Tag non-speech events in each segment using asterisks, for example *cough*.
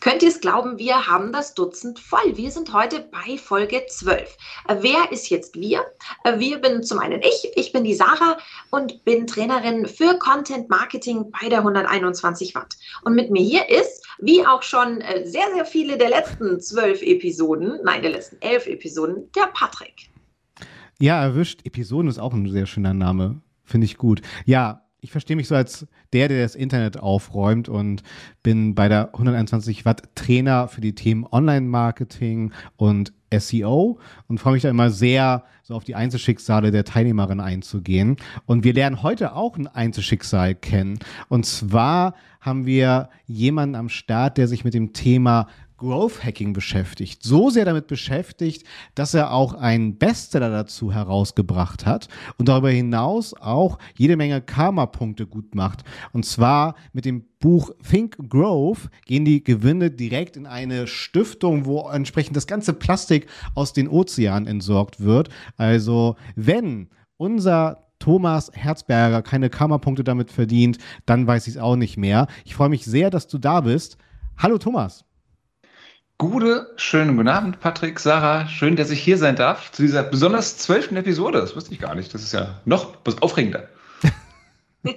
Könnt ihr es glauben, wir haben das Dutzend voll. Wir sind heute bei Folge 12. Äh, wer ist jetzt wir? Wir bin zum einen ich, ich bin die Sarah und bin Trainerin für Content Marketing bei der 121 Watt. Und mit mir hier ist, wie auch schon äh, sehr, sehr viele der letzten zwölf Episoden, nein, der letzten elf Episoden, der Patrick. Ja, erwischt. Episoden ist auch ein sehr schöner Name. Finde ich gut. Ja, ich verstehe mich so als der, der das Internet aufräumt und bin bei der 121 Watt Trainer für die Themen Online-Marketing und SEO und freue mich da immer sehr, so auf die Einzelschicksale der Teilnehmerin einzugehen. Und wir lernen heute auch ein Einzelschicksal kennen. Und zwar haben wir jemanden am Start, der sich mit dem Thema Growth Hacking beschäftigt, so sehr damit beschäftigt, dass er auch einen Bestseller dazu herausgebracht hat und darüber hinaus auch jede Menge Karma-Punkte gut macht. Und zwar mit dem Buch Think Growth gehen die Gewinne direkt in eine Stiftung, wo entsprechend das ganze Plastik aus den Ozeanen entsorgt wird. Also wenn unser Thomas Herzberger keine Karma-Punkte damit verdient, dann weiß ich es auch nicht mehr. Ich freue mich sehr, dass du da bist. Hallo Thomas. Gute, schönen guten Abend, Patrick, Sarah. Schön, dass ich hier sein darf zu dieser besonders zwölften Episode. Das wusste ich gar nicht. Das ist ja noch aufregender. *laughs*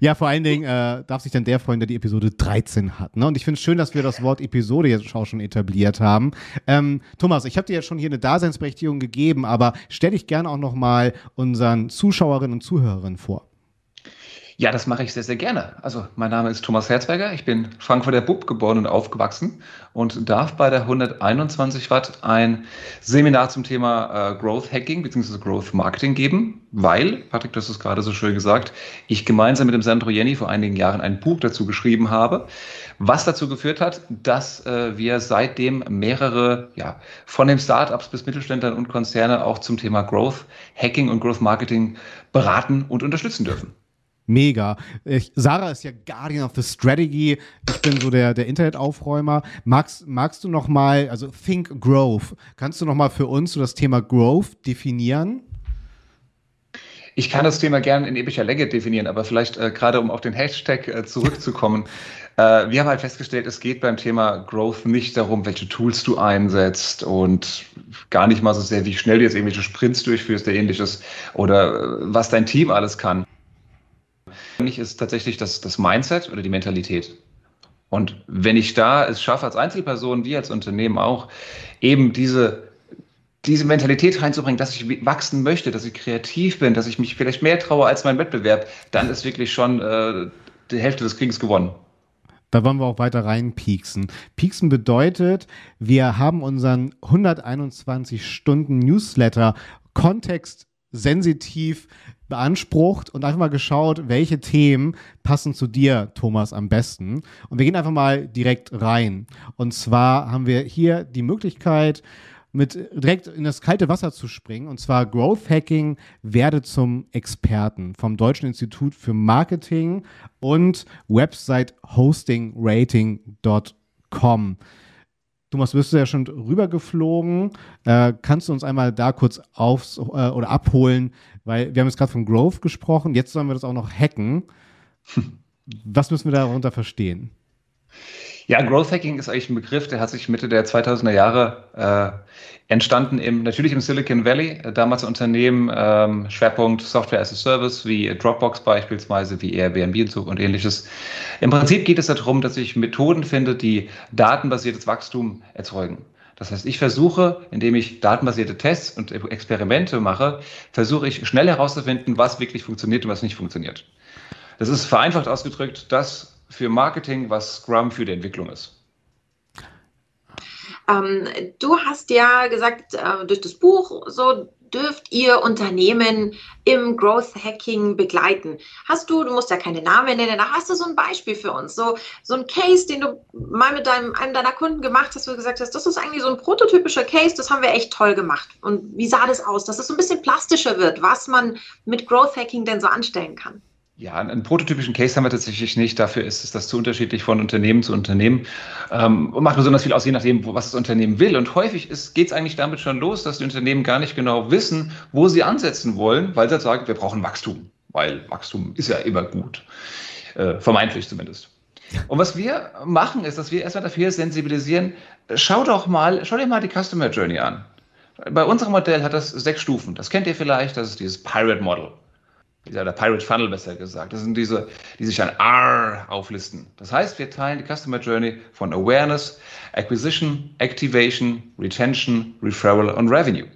ja, vor allen Dingen äh, darf sich dann der freuen, der die Episode 13 hat. Ne? Und ich finde es schön, dass wir das Wort Episode jetzt auch schon etabliert haben. Ähm, Thomas, ich habe dir ja schon hier eine Daseinsberechtigung gegeben, aber stell dich gerne auch noch mal unseren Zuschauerinnen und Zuhörerinnen vor. Ja, das mache ich sehr, sehr gerne. Also, mein Name ist Thomas Herzberger. Ich bin Frankfurter Bub geboren und aufgewachsen und darf bei der 121 Watt ein Seminar zum Thema äh, Growth Hacking bzw. Growth Marketing geben, weil, Patrick, du hast es gerade so schön gesagt, ich gemeinsam mit dem Sandro Jenny vor einigen Jahren ein Buch dazu geschrieben habe, was dazu geführt hat, dass äh, wir seitdem mehrere, ja, von den Startups bis Mittelständlern und Konzerne auch zum Thema Growth Hacking und Growth Marketing beraten und unterstützen dürfen. Mega. Ich, Sarah ist ja Guardian of the Strategy. Ich bin so der, der Internetaufräumer. Magst, magst du noch mal, also Think Growth, kannst du noch mal für uns so das Thema Growth definieren? Ich kann das Thema gerne in epischer Länge definieren, aber vielleicht äh, gerade um auf den Hashtag äh, zurückzukommen. *laughs* äh, wir haben halt festgestellt, es geht beim Thema Growth nicht darum, welche Tools du einsetzt und gar nicht mal so sehr, wie schnell du jetzt irgendwelche Sprints durchführst oder ähnliches oder äh, was dein Team alles kann. Eigentlich ist tatsächlich das, das Mindset oder die Mentalität. Und wenn ich da es schaffe, als Einzelperson, wie als Unternehmen auch, eben diese, diese Mentalität reinzubringen, dass ich wachsen möchte, dass ich kreativ bin, dass ich mich vielleicht mehr traue als mein Wettbewerb, dann ist wirklich schon äh, die Hälfte des Krieges gewonnen. Da wollen wir auch weiter reinpieksen. Pieksen bedeutet, wir haben unseren 121 Stunden Newsletter kontextsensitiv beansprucht und einfach mal geschaut, welche Themen passen zu dir, Thomas, am besten. Und wir gehen einfach mal direkt rein. Und zwar haben wir hier die Möglichkeit, mit direkt in das kalte Wasser zu springen. Und zwar Growth Hacking werde zum Experten vom Deutschen Institut für Marketing und Website Hosting Rating.com. Thomas, bist du ja schon rübergeflogen. Äh, kannst du uns einmal da kurz aufs äh, oder abholen, weil wir haben jetzt gerade von Growth gesprochen, jetzt sollen wir das auch noch hacken. Was müssen wir darunter verstehen? Ja, Growth Hacking ist eigentlich ein Begriff, der hat sich Mitte der 2000er Jahre äh, entstanden, im, natürlich im Silicon Valley, damals Unternehmen, ähm, Schwerpunkt Software as a Service, wie Dropbox beispielsweise, wie Airbnb und ähnliches. Im Prinzip geht es darum, dass ich Methoden finde, die datenbasiertes Wachstum erzeugen. Das heißt, ich versuche, indem ich datenbasierte Tests und Experimente mache, versuche ich schnell herauszufinden, was wirklich funktioniert und was nicht funktioniert. Das ist vereinfacht ausgedrückt das, für Marketing, was Scrum für die Entwicklung ist. Ähm, du hast ja gesagt, äh, durch das Buch so, dürft ihr Unternehmen im Growth Hacking begleiten? Hast du, du musst ja keine Namen nennen, da hast du so ein Beispiel für uns, so, so ein Case, den du mal mit deinem, einem deiner Kunden gemacht hast, wo du gesagt hast, das ist eigentlich so ein prototypischer Case, das haben wir echt toll gemacht. Und wie sah das aus, dass es so ein bisschen plastischer wird, was man mit Growth Hacking denn so anstellen kann? Ja, einen prototypischen Case haben wir tatsächlich nicht. Dafür ist es das zu unterschiedlich von Unternehmen zu Unternehmen. Ähm, und macht besonders viel aus, je nachdem, was das Unternehmen will. Und häufig geht es eigentlich damit schon los, dass die Unternehmen gar nicht genau wissen, wo sie ansetzen wollen, weil sie halt sagen, wir brauchen Wachstum. Weil Wachstum ist ja immer gut. Äh, vermeintlich zumindest. Und was wir machen, ist, dass wir erstmal dafür sensibilisieren, schau doch mal, schau dir mal die Customer Journey an. Bei unserem Modell hat das sechs Stufen. Das kennt ihr vielleicht, das ist dieses Pirate Model dieser der Pirate Funnel besser gesagt. Das sind diese, die sich an R auflisten. Das heißt, wir teilen die Customer Journey von Awareness, Acquisition, Activation, Retention, Referral und Revenue.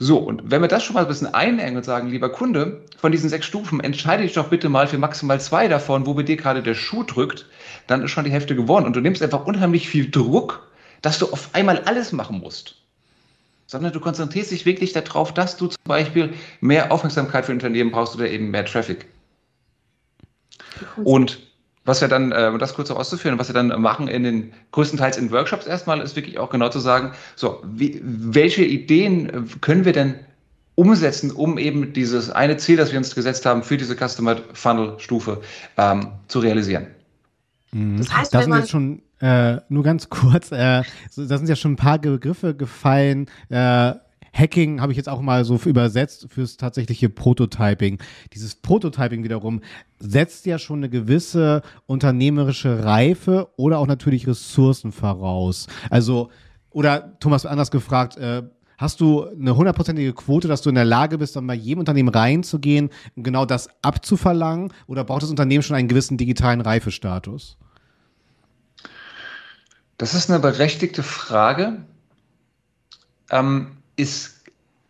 So, und wenn wir das schon mal ein bisschen einengen und sagen, lieber Kunde, von diesen sechs Stufen entscheide dich doch bitte mal für maximal zwei davon, wo bei dir gerade der Schuh drückt, dann ist schon die Hälfte gewonnen. Und du nimmst einfach unheimlich viel Druck, dass du auf einmal alles machen musst sondern du konzentrierst dich wirklich darauf, dass du zum Beispiel mehr Aufmerksamkeit für Unternehmen brauchst oder eben mehr Traffic. Und was wir dann, äh, um das kurz auszuführen, was wir dann machen in den größtenteils in Workshops erstmal, ist wirklich auch genau zu sagen, so, wie, welche Ideen äh, können wir denn umsetzen, um eben dieses eine Ziel, das wir uns gesetzt haben, für diese Customer Funnel Stufe ähm, zu realisieren. Mhm. Das heißt, da sind jetzt schon äh, nur ganz *laughs* kurz, äh, da sind ja schon ein paar Begriffe gefallen. Äh, Hacking habe ich jetzt auch mal so übersetzt fürs tatsächliche Prototyping. Dieses Prototyping wiederum setzt ja schon eine gewisse unternehmerische Reife oder auch natürlich Ressourcen voraus. Also, oder Thomas anders gefragt, äh, Hast du eine hundertprozentige Quote, dass du in der Lage bist, dann bei jedem Unternehmen reinzugehen und genau das abzuverlangen? Oder braucht das Unternehmen schon einen gewissen digitalen Reifestatus? Das ist eine berechtigte Frage. Ähm, ist,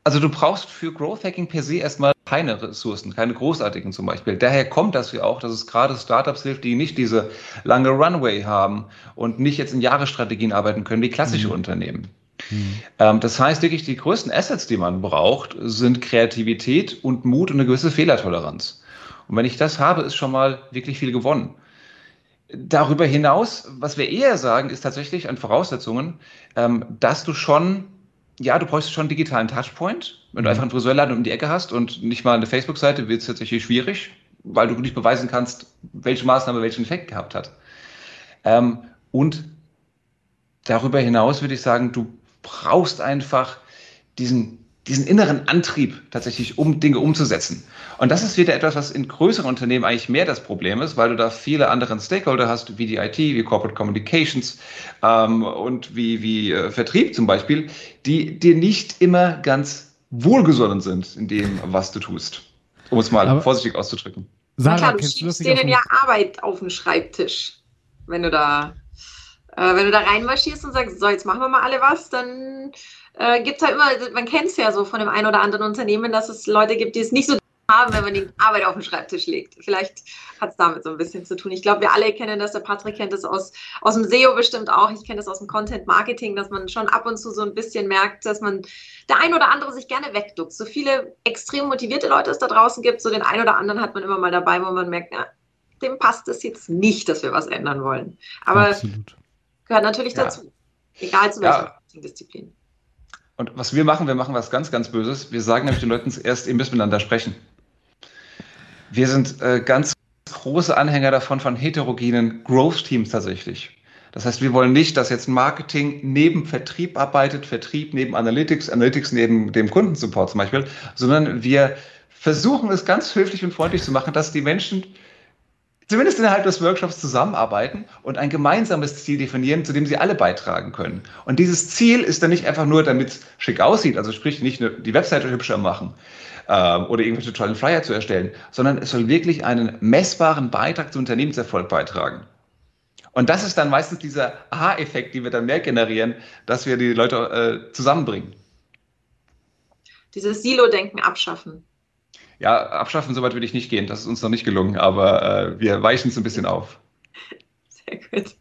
also du brauchst für Growth Hacking per se erstmal keine Ressourcen, keine großartigen zum Beispiel. Daher kommt das ja auch, dass es gerade Startups hilft, die nicht diese lange Runway haben und nicht jetzt in Jahresstrategien arbeiten können wie klassische mhm. Unternehmen. Mhm. Ähm, das heißt wirklich, die größten Assets, die man braucht, sind Kreativität und Mut und eine gewisse Fehlertoleranz. Und wenn ich das habe, ist schon mal wirklich viel gewonnen. Darüber hinaus, was wir eher sagen, ist tatsächlich an Voraussetzungen, ähm, dass du schon, ja, du brauchst schon einen digitalen Touchpoint. Wenn du mhm. einfach einen Friseurladen um die Ecke hast und nicht mal eine Facebook-Seite, wird es tatsächlich schwierig, weil du nicht beweisen kannst, welche Maßnahme welchen Effekt gehabt hat. Ähm, und darüber hinaus würde ich sagen, du brauchst einfach diesen diesen inneren Antrieb tatsächlich, um Dinge umzusetzen. Und das ist wieder etwas, was in größeren Unternehmen eigentlich mehr das Problem ist, weil du da viele andere Stakeholder hast, wie die IT, wie Corporate Communications ähm, und wie, wie äh, Vertrieb zum Beispiel, die dir nicht immer ganz wohlgesonnen sind in dem, was du tust. Um es mal Aber vorsichtig auszudrücken. Sarah, klar, du schiebst denen ja Arbeit auf den Schreibtisch, wenn du da, äh, wenn du da reinmarschierst und sagst, so, jetzt machen wir mal alle was, dann äh, gibt es halt immer, man kennt es ja so von dem einen oder anderen Unternehmen, dass es Leute gibt, die es nicht so haben, wenn man die Arbeit auf den Schreibtisch legt. Vielleicht hat es damit so ein bisschen zu tun. Ich glaube, wir alle kennen das, der Patrick kennt das aus, aus dem SEO bestimmt auch, ich kenne das aus dem Content Marketing, dass man schon ab und zu so ein bisschen merkt, dass man der ein oder andere sich gerne wegduckt. So viele extrem motivierte Leute es da draußen gibt, so den einen oder anderen hat man immer mal dabei, wo man merkt, ja, dem passt es jetzt nicht, dass wir was ändern wollen. Aber Absolut. gehört natürlich ja. dazu, egal zu welcher ja. Disziplin. Und was wir machen, wir machen was ganz, ganz Böses. Wir sagen nämlich den Leuten zuerst, ihr müsst miteinander sprechen. Wir sind äh, ganz große Anhänger davon von heterogenen Growth-Teams tatsächlich. Das heißt, wir wollen nicht, dass jetzt Marketing neben Vertrieb arbeitet, Vertrieb neben Analytics, Analytics neben dem Kundensupport zum Beispiel, sondern wir versuchen es ganz höflich und freundlich zu machen, dass die Menschen zumindest innerhalb des Workshops zusammenarbeiten und ein gemeinsames Ziel definieren, zu dem sie alle beitragen können. Und dieses Ziel ist dann nicht einfach nur, damit es schick aussieht, also sprich nicht nur die Webseite hübscher machen ähm, oder irgendwelche tollen Flyer zu erstellen, sondern es soll wirklich einen messbaren Beitrag zum Unternehmenserfolg beitragen. Und das ist dann meistens dieser Aha-Effekt, den wir dann mehr generieren, dass wir die Leute äh, zusammenbringen. Dieses Silo-Denken abschaffen. Ja, abschaffen, soweit würde ich nicht gehen. Das ist uns noch nicht gelungen, aber äh, wir weichen es ein bisschen auf. *laughs* Sehr gut.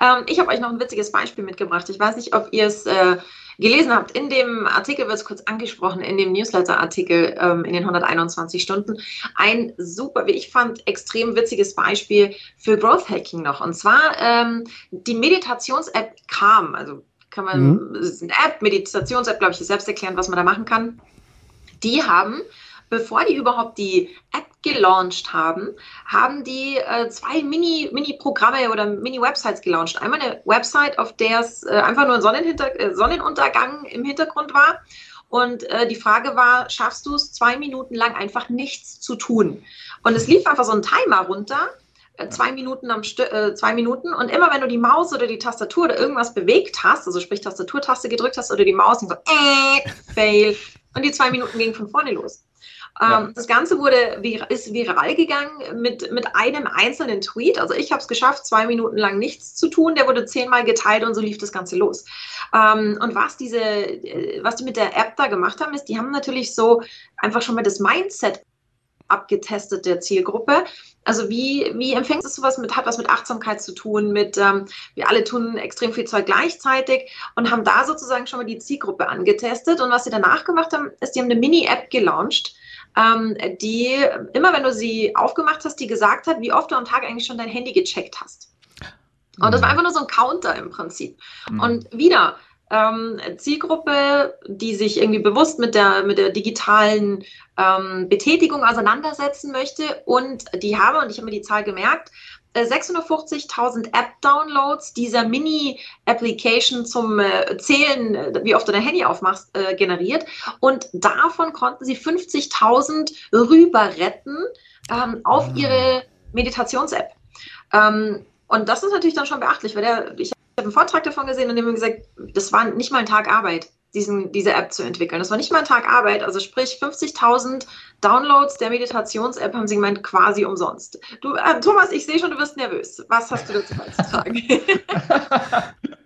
Ähm, ich habe euch noch ein witziges Beispiel mitgebracht. Ich weiß nicht, ob ihr es äh, gelesen habt, in dem Artikel wird es kurz angesprochen, in dem Newsletter-Artikel ähm, in den 121 Stunden, ein super, wie ich fand, extrem witziges Beispiel für Growth Hacking noch. Und zwar ähm, die Meditations-App Calm, also kann man, mhm. ist eine App, Meditations-App, glaube ich, ist selbst erklären, was man da machen kann. Die haben bevor die überhaupt die App gelauncht haben, haben die äh, zwei Mini-Programme Mini oder Mini-Websites gelauncht. Einmal eine Website, auf der es äh, einfach nur ein Sonnenhinter äh, Sonnenuntergang im Hintergrund war. Und äh, die Frage war, schaffst du es zwei Minuten lang einfach nichts zu tun? Und es lief einfach so ein Timer runter, äh, zwei Minuten am St äh, zwei Minuten. Und immer wenn du die Maus oder die Tastatur oder irgendwas bewegt hast, also sprich Tastaturtaste gedrückt hast oder die Maus, und so, äh, fail. Und die zwei Minuten gingen von vorne los. Ja. Ähm, das Ganze wurde, ist viral gegangen mit, mit einem einzelnen Tweet. Also ich habe es geschafft, zwei Minuten lang nichts zu tun. Der wurde zehnmal geteilt und so lief das Ganze los. Ähm, und was diese, äh, was die mit der App da gemacht haben, ist, die haben natürlich so einfach schon mal das Mindset abgetestet der Zielgruppe. Also wie, wie empfängst du sowas mit, hat was mit Achtsamkeit zu tun, mit, ähm, wir alle tun extrem viel Zeug gleichzeitig und haben da sozusagen schon mal die Zielgruppe angetestet. Und was sie danach gemacht haben, ist, die haben eine Mini-App gelauncht, ähm, die immer, wenn du sie aufgemacht hast, die gesagt hat, wie oft du am Tag eigentlich schon dein Handy gecheckt hast. Und das war mhm. einfach nur so ein Counter im Prinzip. Mhm. Und wieder, ähm, Zielgruppe, die sich irgendwie bewusst mit der, mit der digitalen ähm, Betätigung auseinandersetzen möchte. Und die haben, und ich habe mir die Zahl gemerkt, 650.000 äh, App-Downloads dieser Mini-Application zum äh, Zählen, äh, wie oft du dein Handy aufmachst, äh, generiert. Und davon konnten sie 50.000 rüber retten ähm, auf ah. ihre Meditations-App. Ähm, und das ist natürlich dann schon beachtlich, weil der, ich habe einen Vortrag davon gesehen und dem gesagt, das war nicht mal ein Tag Arbeit diesen, diese App zu entwickeln. Das war nicht mal ein Tag Arbeit, also sprich 50.000 Downloads der Meditations-App haben sie gemeint quasi umsonst. Du, äh, Thomas, ich sehe schon, du wirst nervös. Was hast du dazu beizutragen? *laughs* *laughs*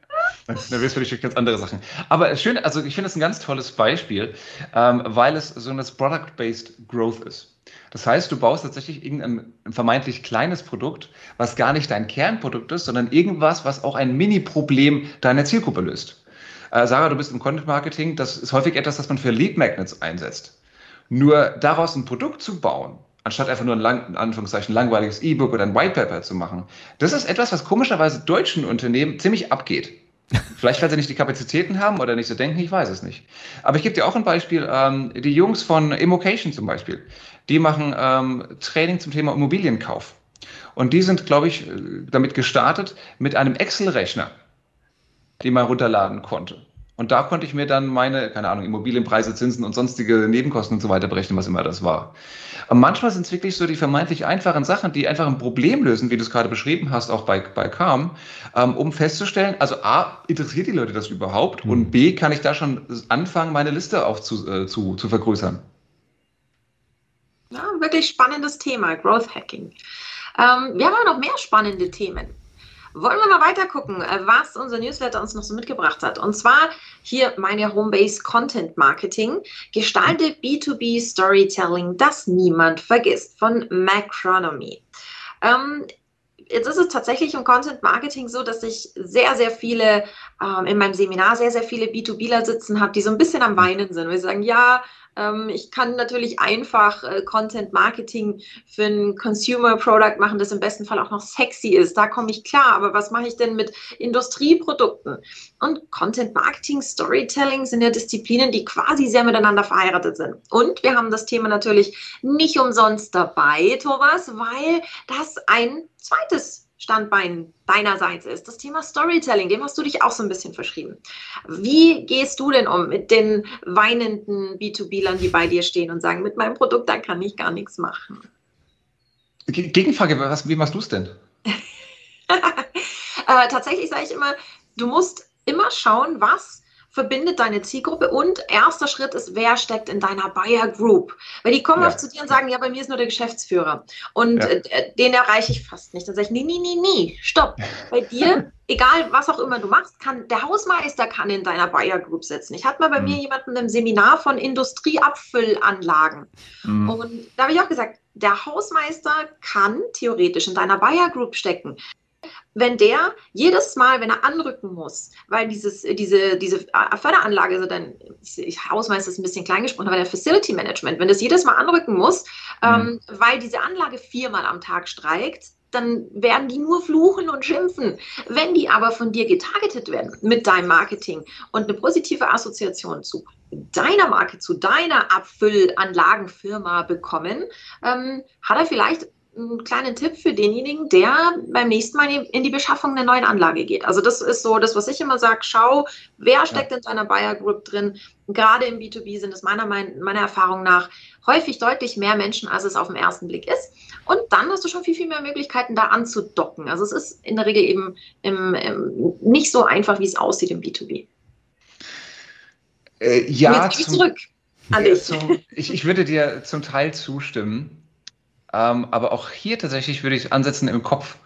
Nervös für dich ganz andere Sachen. Aber schön, also ich finde es ein ganz tolles Beispiel, ähm, weil es so ein Product-Based Growth ist. Das heißt, du baust tatsächlich irgendein vermeintlich kleines Produkt, was gar nicht dein Kernprodukt ist, sondern irgendwas, was auch ein Mini-Problem deiner Zielgruppe löst. Äh, Sarah, du bist im Content Marketing. Das ist häufig etwas, das man für Lead Magnets einsetzt. Nur daraus ein Produkt zu bauen, anstatt einfach nur ein lang, Anführungszeichen langweiliges E-Book oder ein White Paper zu machen, das ist etwas, was komischerweise deutschen Unternehmen ziemlich abgeht. Vielleicht, weil sie nicht die Kapazitäten haben oder nicht so denken, ich weiß es nicht. Aber ich gebe dir auch ein Beispiel. Ähm, die Jungs von Immocation zum Beispiel, die machen ähm, Training zum Thema Immobilienkauf. Und die sind, glaube ich, damit gestartet mit einem Excel-Rechner die man runterladen konnte. Und da konnte ich mir dann meine, keine Ahnung, Immobilienpreise, Zinsen und sonstige Nebenkosten und so weiter berechnen, was immer das war. Und manchmal sind es wirklich so die vermeintlich einfachen Sachen, die einfach ein Problem lösen, wie du es gerade beschrieben hast, auch bei, bei Calm, ähm, um festzustellen, also A, interessiert die Leute das überhaupt? Mhm. Und B, kann ich da schon anfangen, meine Liste auf zu, äh, zu, zu vergrößern? Ja, wirklich spannendes Thema, Growth Hacking. Ähm, wir haben aber noch mehr spannende Themen. Wollen wir mal weiter gucken, äh, was unser Newsletter uns noch so mitgebracht hat. Und zwar hier meine Homebase Content Marketing. Gestalte B2B Storytelling, das niemand vergisst, von Macronomy. Ähm, jetzt ist es tatsächlich im Content Marketing so, dass ich sehr, sehr viele ähm, in meinem Seminar sehr, sehr viele B2Bler sitzen habe, die so ein bisschen am Weinen sind, sie sagen, ja, ich kann natürlich einfach äh, Content Marketing für ein Consumer Product machen, das im besten Fall auch noch sexy ist. Da komme ich klar. Aber was mache ich denn mit Industrieprodukten? Und Content Marketing, Storytelling sind ja Disziplinen, die quasi sehr miteinander verheiratet sind. Und wir haben das Thema natürlich nicht umsonst dabei, Thomas, weil das ein zweites Standbein deinerseits ist, das Thema Storytelling, dem hast du dich auch so ein bisschen verschrieben. Wie gehst du denn um mit den weinenden B2B-Lern, die bei dir stehen und sagen, mit meinem Produkt, da kann ich gar nichts machen? Gegenfrage, was, wie machst du es denn? *laughs* äh, tatsächlich sage ich immer, du musst immer schauen, was verbindet deine Zielgruppe und erster Schritt ist, wer steckt in deiner Buyer Group? Weil die kommen ja. oft zu dir und sagen, ja, bei mir ist nur der Geschäftsführer und ja. äh, den erreiche ich fast nicht. Dann sage ich, nee, nee, nee, nee, stopp. Bei dir, *laughs* egal was auch immer du machst, kann der Hausmeister kann in deiner Buyer Group sitzen. Ich hatte mal bei mhm. mir jemanden im Seminar von Industrieabfüllanlagen mhm. und da habe ich auch gesagt, der Hausmeister kann theoretisch in deiner Buyer Group stecken. Wenn der jedes Mal, wenn er anrücken muss, weil dieses, diese, diese Förderanlage, also dann, ich Hausmeister ist ein bisschen klein gesprochen, aber der Facility Management, wenn das jedes Mal anrücken muss, mhm. ähm, weil diese Anlage viermal am Tag streikt, dann werden die nur fluchen und schimpfen. Wenn die aber von dir getargetet werden mit deinem Marketing und eine positive Assoziation zu deiner Marke, zu deiner Abfüllanlagenfirma bekommen, ähm, hat er vielleicht einen kleinen Tipp für denjenigen, der beim nächsten Mal in die Beschaffung einer neuen Anlage geht. Also das ist so das, was ich immer sage, schau, wer steckt ja. in deiner Buyer Group drin. Gerade im B2B sind es meiner, meiner Erfahrung nach häufig deutlich mehr Menschen, als es auf den ersten Blick ist. Und dann hast du schon viel, viel mehr Möglichkeiten, da anzudocken. Also es ist in der Regel eben im, im, nicht so einfach, wie es aussieht im B2B. Äh, ja, jetzt zum, zurück an dich. Zum, ich, ich würde dir zum Teil zustimmen. Ähm, aber auch hier tatsächlich würde ich ansetzen im Kopf.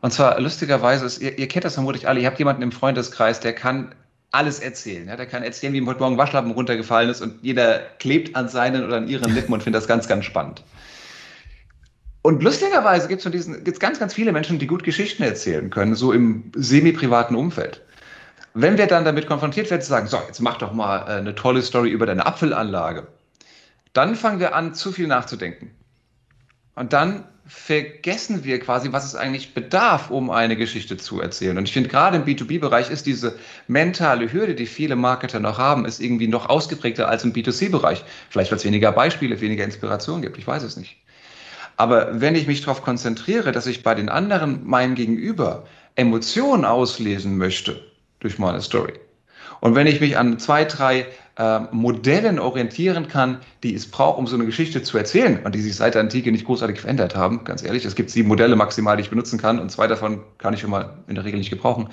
Und zwar lustigerweise ist, ihr, ihr kennt das vermutlich alle, ihr habt jemanden im Freundeskreis, der kann alles erzählen. Ja? Der kann erzählen, wie ihm heute Morgen Waschlappen runtergefallen ist und jeder klebt an seinen oder an ihren Lippen und findet das ganz, ganz spannend. Und lustigerweise gibt es gibt's ganz, ganz viele Menschen, die gut Geschichten erzählen können, so im semi-privaten Umfeld. Wenn wir dann damit konfrontiert werden, zu sagen, so, jetzt mach doch mal äh, eine tolle Story über deine Apfelanlage, dann fangen wir an, zu viel nachzudenken. Und dann vergessen wir quasi, was es eigentlich bedarf, um eine Geschichte zu erzählen. Und ich finde, gerade im B2B-Bereich ist diese mentale Hürde, die viele Marketer noch haben, ist irgendwie noch ausgeprägter als im B2C-Bereich. Vielleicht, weil es weniger Beispiele, weniger Inspiration gibt. Ich weiß es nicht. Aber wenn ich mich darauf konzentriere, dass ich bei den anderen, meinem Gegenüber, Emotionen auslesen möchte durch meine Story, und wenn ich mich an zwei, drei äh, Modellen orientieren kann, die es braucht, um so eine Geschichte zu erzählen und die sich seit der Antike nicht großartig verändert haben, ganz ehrlich, es gibt sieben Modelle maximal, die ich benutzen kann und zwei davon kann ich schon mal in der Regel nicht gebrauchen,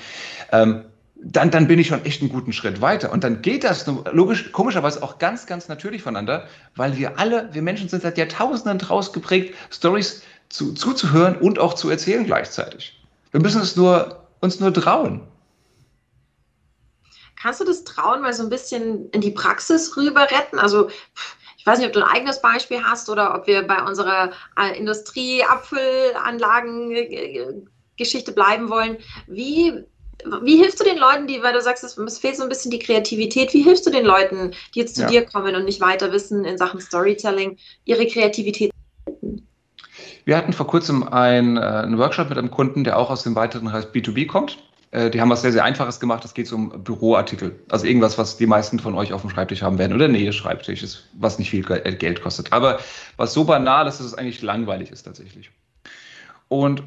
ähm, dann, dann bin ich schon echt einen guten Schritt weiter. Und dann geht das logisch, komischerweise auch ganz, ganz natürlich voneinander, weil wir alle, wir Menschen sind seit Jahrtausenden draus geprägt, Stories zu, zuzuhören und auch zu erzählen gleichzeitig. Wir müssen es nur, uns nur trauen. Kannst du das trauen, mal so ein bisschen in die Praxis rüber retten? Also ich weiß nicht, ob du ein eigenes Beispiel hast oder ob wir bei unserer äh, Industrieabfüllanlagen-Geschichte bleiben wollen. Wie, wie hilfst du den Leuten, die, weil du sagst, es fehlt so ein bisschen die Kreativität, wie hilfst du den Leuten, die jetzt zu ja. dir kommen und nicht weiter wissen in Sachen Storytelling, ihre Kreativität zu finden? Wir hatten vor kurzem äh, einen Workshop mit einem Kunden, der auch aus dem weiteren Bereich B2B kommt. Äh, die haben was sehr, sehr Einfaches gemacht. Es geht um Büroartikel. Also irgendwas, was die meisten von euch auf dem Schreibtisch haben werden. Oder Nähe Schreibtisch, was nicht viel Geld kostet. Aber was so banal ist, dass es eigentlich langweilig ist tatsächlich. Und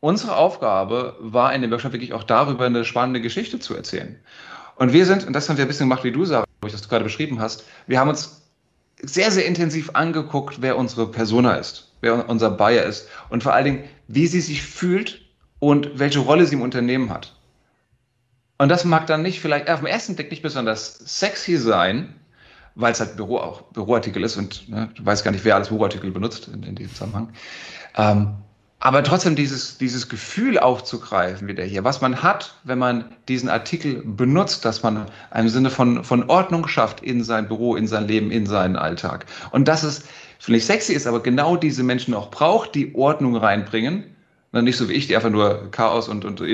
unsere Aufgabe war in dem Workshop wirklich auch darüber eine spannende Geschichte zu erzählen. Und wir sind, und das haben wir ein bisschen gemacht, wie du sagst, wo ich das gerade beschrieben hast, wir haben uns sehr, sehr intensiv angeguckt, wer unsere Persona ist, wer unser Buyer ist und vor allen Dingen, wie sie sich fühlt und welche Rolle sie im Unternehmen hat. Und das mag dann nicht vielleicht auf den ersten Blick nicht besonders sexy sein, weil es halt Büro auch Büroartikel ist und ne, du weißt gar nicht, wer alles Büroartikel benutzt in, in diesem Zusammenhang. Ähm, aber trotzdem dieses, dieses Gefühl aufzugreifen wieder hier, was man hat, wenn man diesen Artikel benutzt, dass man einem Sinne von, von Ordnung schafft in sein Büro, in sein Leben, in seinen Alltag. Und dass es vielleicht sexy ist, aber genau diese Menschen auch braucht, die Ordnung reinbringen, nicht so wie ich, die einfach nur Chaos und, und neue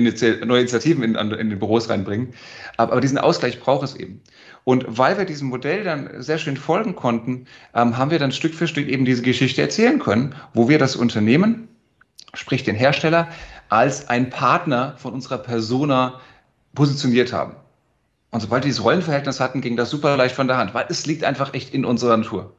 Initiativen in, in den Büros reinbringen. Aber, aber diesen Ausgleich braucht es eben. Und weil wir diesem Modell dann sehr schön folgen konnten, ähm, haben wir dann Stück für Stück eben diese Geschichte erzählen können, wo wir das Unternehmen, sprich den Hersteller, als ein Partner von unserer Persona positioniert haben. Und sobald wir dieses Rollenverhältnis hatten, ging das super leicht von der Hand, weil es liegt einfach echt in unserer Natur.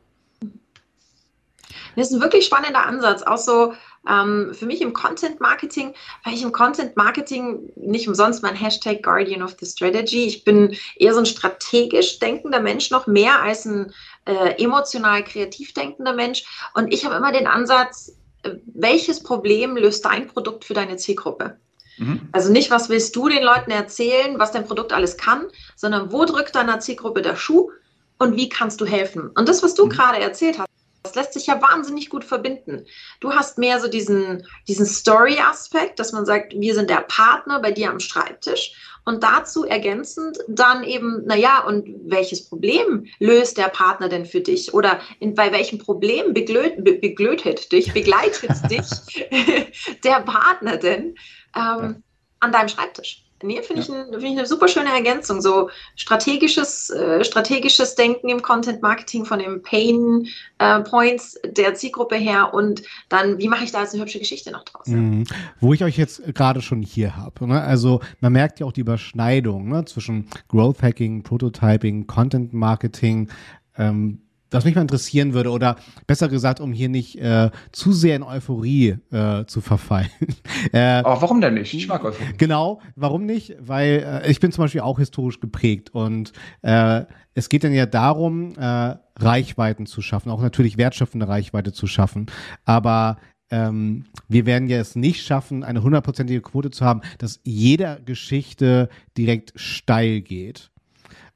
Das ist ein wirklich spannender Ansatz, auch so ähm, für mich im Content Marketing, weil ich im Content Marketing nicht umsonst mein Hashtag Guardian of the Strategy. Ich bin eher so ein strategisch denkender Mensch, noch mehr als ein äh, emotional kreativ denkender Mensch. Und ich habe immer den Ansatz, äh, welches Problem löst dein Produkt für deine Zielgruppe? Mhm. Also nicht, was willst du den Leuten erzählen, was dein Produkt alles kann, sondern wo drückt deiner Zielgruppe der Schuh und wie kannst du helfen? Und das, was du mhm. gerade erzählt hast, das lässt sich ja wahnsinnig gut verbinden. Du hast mehr so diesen, diesen Story-Aspekt, dass man sagt, wir sind der Partner bei dir am Schreibtisch. Und dazu ergänzend dann eben, naja, und welches Problem löst der Partner denn für dich? Oder in, bei welchem Problem beglöt, be, beglötet dich, begleitet dich *laughs* der Partner denn? ähm, ja. an deinem Schreibtisch. Nee, finde ja. ich, find ich eine super schöne Ergänzung. So strategisches, äh, strategisches Denken im Content Marketing von den Pain äh, Points der Zielgruppe her und dann, wie mache ich da jetzt eine hübsche Geschichte noch draus? Mhm. Wo ich euch jetzt gerade schon hier habe. Ne? Also man merkt ja auch die Überschneidung ne? zwischen Growth Hacking, Prototyping, Content Marketing. Ähm, was mich mal interessieren würde, oder besser gesagt, um hier nicht äh, zu sehr in Euphorie äh, zu verfallen. *laughs* äh, Aber warum denn nicht? Ich mag Euphorie. Genau, warum nicht? Weil äh, ich bin zum Beispiel auch historisch geprägt und äh, es geht dann ja darum, äh, Reichweiten zu schaffen, auch natürlich wertschöpfende Reichweite zu schaffen. Aber ähm, wir werden ja es nicht schaffen, eine hundertprozentige Quote zu haben, dass jeder Geschichte direkt steil geht.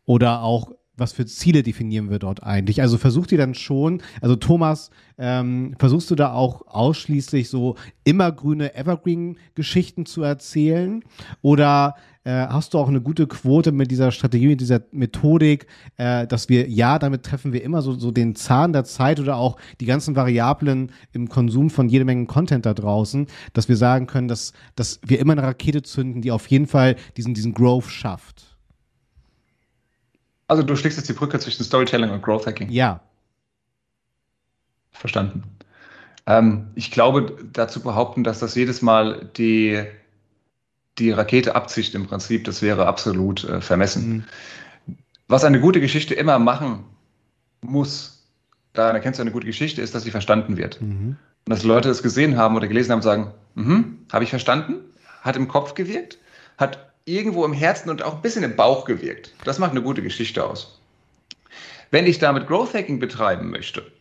Oder auch was für Ziele definieren wir dort eigentlich? Also versucht ihr dann schon, also Thomas, ähm, versuchst du da auch ausschließlich so immergrüne Evergreen-Geschichten zu erzählen? Oder äh, hast du auch eine gute Quote mit dieser Strategie, mit dieser Methodik, äh, dass wir, ja, damit treffen wir immer so, so den Zahn der Zeit oder auch die ganzen Variablen im Konsum von jede Menge Content da draußen, dass wir sagen können, dass, dass wir immer eine Rakete zünden, die auf jeden Fall diesen, diesen Growth schafft? Also du schlägst jetzt die Brücke zwischen Storytelling und Growth Hacking. Ja. Verstanden. Ähm, ich glaube, dazu behaupten, dass das jedes Mal die, die Rakete abzicht im Prinzip, das wäre absolut äh, vermessen. Mhm. Was eine gute Geschichte immer machen muss, da erkennst du eine gute Geschichte, ist, dass sie verstanden wird. Mhm. Und dass Leute es gesehen haben oder gelesen haben und sagen, mhm, habe ich verstanden, hat im Kopf gewirkt, hat irgendwo im Herzen und auch ein bisschen im Bauch gewirkt. Das macht eine gute Geschichte aus. Wenn ich damit Growth Hacking betreiben möchte,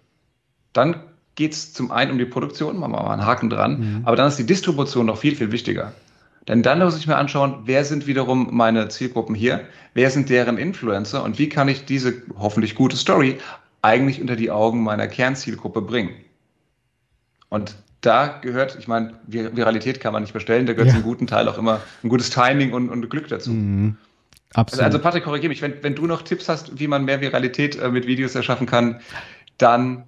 dann geht es zum einen um die Produktion, machen wir mal einen Haken dran, mhm. aber dann ist die Distribution noch viel, viel wichtiger. Denn dann muss ich mir anschauen, wer sind wiederum meine Zielgruppen hier, wer sind deren Influencer und wie kann ich diese hoffentlich gute Story eigentlich unter die Augen meiner Kernzielgruppe bringen. Und da gehört, ich meine, Viralität kann man nicht bestellen, da gehört ja. zum guten Teil auch immer ein gutes Timing und, und Glück dazu. Mhm. Absolut. Also, also Patrick, korrigiere mich, wenn, wenn du noch Tipps hast, wie man mehr Viralität äh, mit Videos erschaffen kann, dann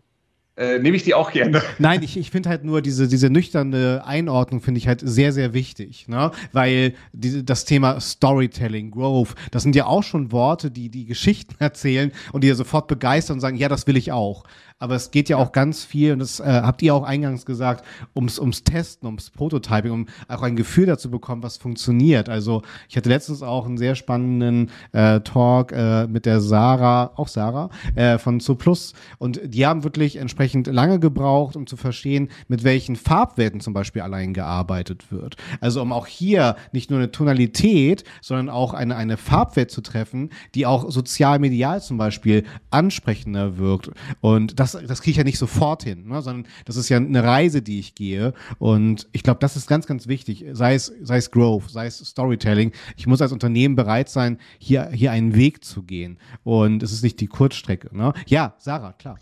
äh, nehme ich die auch gerne. *laughs* Nein, ich, ich finde halt nur diese, diese nüchterne Einordnung finde ich halt sehr, sehr wichtig, ne? Weil diese, das Thema Storytelling, Growth, das sind ja auch schon Worte, die die Geschichten *laughs* erzählen und die ja sofort begeistern und sagen, ja, das will ich auch aber es geht ja auch ganz viel, und das äh, habt ihr auch eingangs gesagt, ums, ums Testen, ums Prototyping, um auch ein Gefühl dazu bekommen, was funktioniert. Also ich hatte letztens auch einen sehr spannenden äh, Talk äh, mit der Sarah, auch Sarah, äh, von Plus und die haben wirklich entsprechend lange gebraucht, um zu verstehen, mit welchen Farbwerten zum Beispiel allein gearbeitet wird. Also um auch hier nicht nur eine Tonalität, sondern auch eine, eine Farbwert zu treffen, die auch sozial-medial zum Beispiel ansprechender wirkt. Und das das, das kriege ich ja nicht sofort hin, ne? sondern das ist ja eine Reise, die ich gehe. Und ich glaube, das ist ganz, ganz wichtig. Sei es, sei es Growth, sei es Storytelling. Ich muss als Unternehmen bereit sein, hier, hier einen Weg zu gehen. Und es ist nicht die Kurzstrecke. Ne? Ja, Sarah, klar.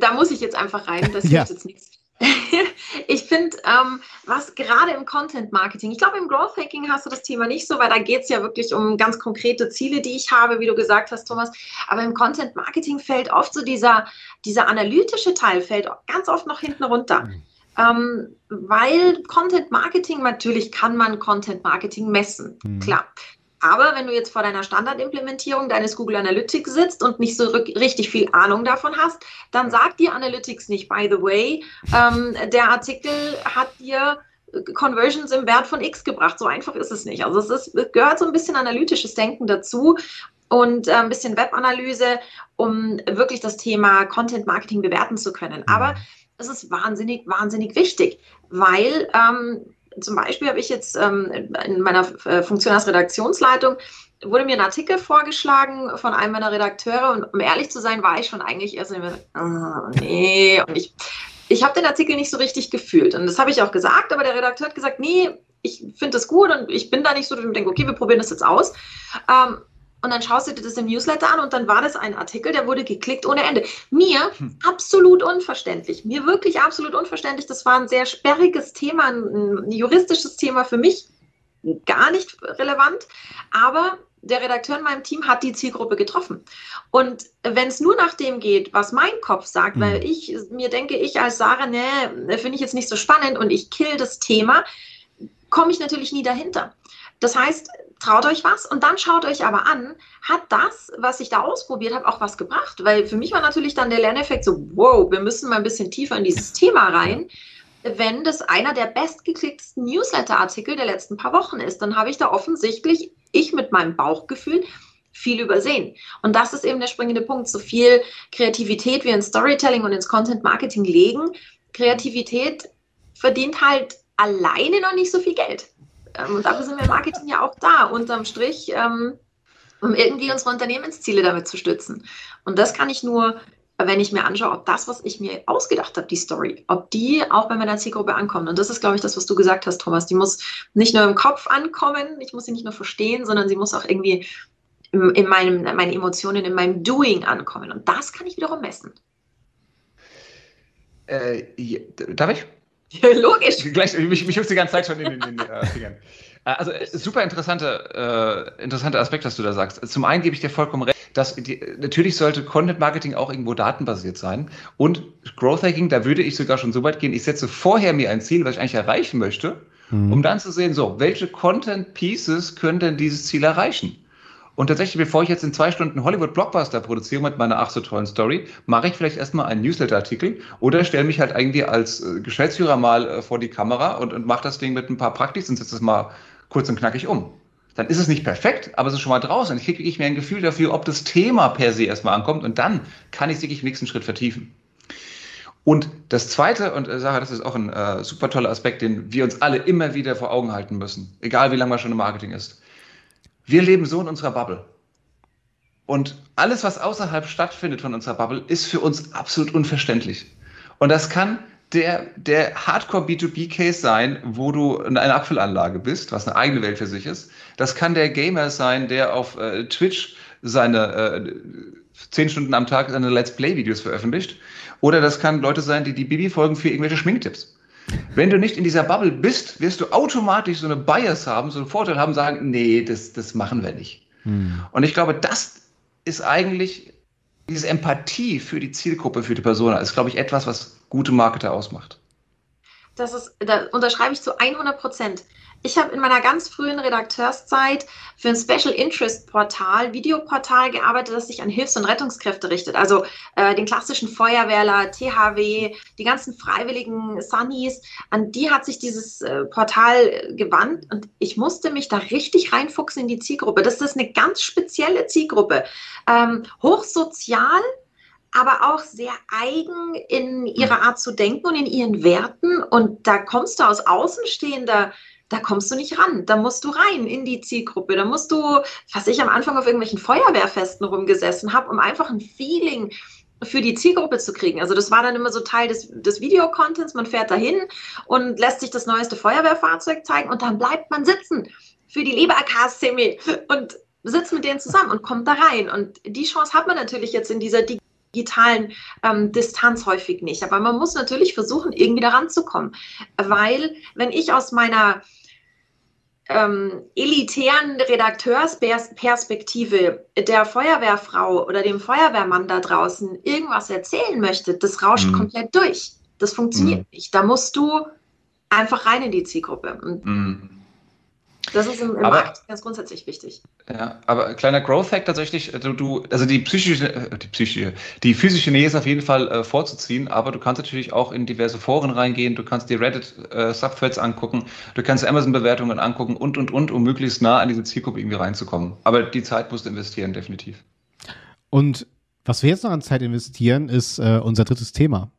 Da muss ich jetzt einfach rein. Das ja. hilft jetzt nichts *laughs* ich finde, ähm, was gerade im Content Marketing, ich glaube, im Growth Hacking hast du das Thema nicht so, weil da geht es ja wirklich um ganz konkrete Ziele, die ich habe, wie du gesagt hast, Thomas. Aber im Content Marketing fällt oft so dieser, dieser analytische Teil, fällt ganz oft noch hinten runter. Mhm. Ähm, weil Content Marketing, natürlich kann man Content Marketing messen, mhm. klar. Aber wenn du jetzt vor deiner Standardimplementierung deines Google Analytics sitzt und nicht so richtig viel Ahnung davon hast, dann sagt dir Analytics nicht, by the way, ähm, der Artikel hat dir Conversions im Wert von X gebracht. So einfach ist es nicht. Also es, ist, es gehört so ein bisschen analytisches Denken dazu und äh, ein bisschen Webanalyse, um wirklich das Thema Content Marketing bewerten zu können. Aber mhm. es ist wahnsinnig, wahnsinnig wichtig, weil ähm, zum Beispiel habe ich jetzt ähm, in meiner äh, Funktion als Redaktionsleitung wurde mir ein Artikel vorgeschlagen von einem meiner Redakteure und um ehrlich zu sein, war ich schon eigentlich erst immer, oh, nee, und ich, ich habe den Artikel nicht so richtig gefühlt. Und das habe ich auch gesagt, aber der Redakteur hat gesagt, nee, ich finde das gut und ich bin da nicht so, dass ich denke, okay, wir probieren das jetzt aus. Ähm, und dann schaust du dir das im Newsletter an und dann war das ein Artikel, der wurde geklickt ohne Ende. Mir hm. absolut unverständlich. Mir wirklich absolut unverständlich. Das war ein sehr sperriges Thema, ein, ein juristisches Thema für mich. Gar nicht relevant. Aber der Redakteur in meinem Team hat die Zielgruppe getroffen. Und wenn es nur nach dem geht, was mein Kopf sagt, mhm. weil ich mir denke, ich als Sarah, ne, finde ich jetzt nicht so spannend und ich kill das Thema, komme ich natürlich nie dahinter. Das heißt, traut euch was und dann schaut euch aber an, hat das, was ich da ausprobiert habe, auch was gebracht? Weil für mich war natürlich dann der Lerneffekt so, wow, wir müssen mal ein bisschen tiefer in dieses Thema rein. Wenn das einer der bestgeklicktesten Newsletter-Artikel der letzten paar Wochen ist, dann habe ich da offensichtlich, ich mit meinem Bauchgefühl, viel übersehen. Und das ist eben der springende Punkt. So viel Kreativität wir in Storytelling und ins Content Marketing legen, Kreativität verdient halt alleine noch nicht so viel Geld. Ähm, und dafür sind wir im Marketing ja auch da, unterm Strich, ähm, um irgendwie unsere Unternehmensziele damit zu stützen. Und das kann ich nur, wenn ich mir anschaue, ob das, was ich mir ausgedacht habe, die Story, ob die auch bei meiner Zielgruppe ankommt. Und das ist, glaube ich, das, was du gesagt hast, Thomas. Die muss nicht nur im Kopf ankommen, ich muss sie nicht nur verstehen, sondern sie muss auch irgendwie in meinem, meinen Emotionen, in meinem Doing ankommen. Und das kann ich wiederum messen. Äh, darf ich? *laughs* Logisch. Gleich, mich, mich die ganze Zeit schon in den äh, Fingern. Äh, also super interessante, äh, interessanter Aspekt, was du da sagst. Zum einen gebe ich dir vollkommen recht, dass die, natürlich sollte Content Marketing auch irgendwo datenbasiert sein. Und Growth Hacking, da würde ich sogar schon so weit gehen, ich setze vorher mir ein Ziel, was ich eigentlich erreichen möchte, mhm. um dann zu sehen, so, welche Content Pieces können denn dieses Ziel erreichen? Und tatsächlich, bevor ich jetzt in zwei Stunden Hollywood-Blockbuster produziere mit meiner ach so tollen Story, mache ich vielleicht erstmal einen Newsletter-Artikel oder stelle mich halt irgendwie als äh, Geschäftsführer mal äh, vor die Kamera und, und mache das Ding mit ein paar Praktiken und setze es mal kurz und knackig um. Dann ist es nicht perfekt, aber es ist schon mal draußen. Ich kriege wirklich mehr ein Gefühl dafür, ob das Thema per se erstmal ankommt und dann kann ich es wirklich im nächsten Schritt vertiefen. Und das Zweite, und äh, Sarah, das ist auch ein äh, super toller Aspekt, den wir uns alle immer wieder vor Augen halten müssen, egal wie lange man schon im Marketing ist wir leben so in unserer Bubble. Und alles, was außerhalb stattfindet von unserer Bubble, ist für uns absolut unverständlich. Und das kann der, der Hardcore B2B-Case sein, wo du in einer Apfelanlage bist, was eine eigene Welt für sich ist. Das kann der Gamer sein, der auf äh, Twitch seine äh, zehn Stunden am Tag seine Let's Play-Videos veröffentlicht. Oder das kann Leute sein, die die Bibi folgen für irgendwelche Schminktipps. Wenn du nicht in dieser Bubble bist, wirst du automatisch so eine Bias haben, so einen Vorteil haben, sagen, nee, das, das machen wir nicht. Hm. Und ich glaube, das ist eigentlich diese Empathie für die Zielgruppe, für die Person, ist, glaube ich, etwas, was gute Marketer ausmacht. Das ist, da unterschreibe ich zu 100 Prozent. Ich habe in meiner ganz frühen Redakteurszeit für ein Special Interest Portal, Videoportal gearbeitet, das sich an Hilfs- und Rettungskräfte richtet. Also äh, den klassischen Feuerwehrler, THW, die ganzen freiwilligen Sunnies, an die hat sich dieses äh, Portal gewandt und ich musste mich da richtig reinfuchsen in die Zielgruppe. Das ist eine ganz spezielle Zielgruppe. Ähm, hochsozial, aber auch sehr eigen in ihrer Art zu denken und in ihren Werten. Und da kommst du aus Außenstehender da kommst du nicht ran. Da musst du rein in die Zielgruppe. Da musst du, was ich am Anfang auf irgendwelchen Feuerwehrfesten rumgesessen habe, um einfach ein Feeling für die Zielgruppe zu kriegen. Also das war dann immer so Teil des, des Videocontents. Man fährt dahin und lässt sich das neueste Feuerwehrfahrzeug zeigen und dann bleibt man sitzen für die liebe AKSCME und sitzt mit denen zusammen und kommt da rein. Und die Chance hat man natürlich jetzt in dieser digitalen ähm, Distanz häufig nicht. Aber man muss natürlich versuchen, irgendwie da ranzukommen. Weil wenn ich aus meiner ähm, elitären Redakteursperspektive der Feuerwehrfrau oder dem Feuerwehrmann da draußen irgendwas erzählen möchte, das rauscht mhm. komplett durch. Das funktioniert mhm. nicht. Da musst du einfach rein in die Zielgruppe. Mhm. Das ist im, im aber, Markt ganz grundsätzlich wichtig. Ja, aber kleiner Growth Hack tatsächlich, du, du also die psychische, äh, die psychische, die physische Nähe ist auf jeden Fall äh, vorzuziehen, aber du kannst natürlich auch in diverse Foren reingehen, du kannst dir Reddit äh, angucken, du kannst Amazon Bewertungen angucken und und und, um möglichst nah an diese Zielgruppe irgendwie reinzukommen. Aber die Zeit musst du investieren, definitiv. Und was wir jetzt noch an Zeit investieren, ist äh, unser drittes Thema.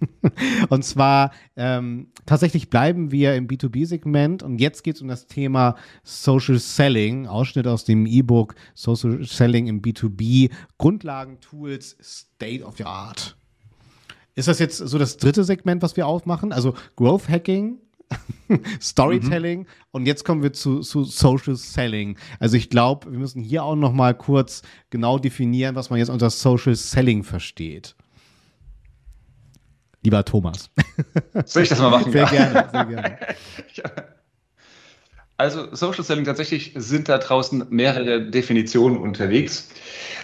*laughs* und zwar ähm, tatsächlich bleiben wir im B2B-Segment und jetzt geht es um das Thema Social Selling, Ausschnitt aus dem E-Book Social Selling im B2B, Grundlagentools, State of the Art. Ist das jetzt so das dritte Segment, was wir aufmachen? Also Growth Hacking, *laughs* Storytelling mhm. und jetzt kommen wir zu, zu Social Selling. Also ich glaube, wir müssen hier auch noch mal kurz genau definieren, was man jetzt unter Social Selling versteht lieber Thomas. *laughs* Soll ich das mal machen? Sehr gerne, sehr *laughs* gerne. Also Social Selling tatsächlich sind da draußen mehrere Definitionen unterwegs.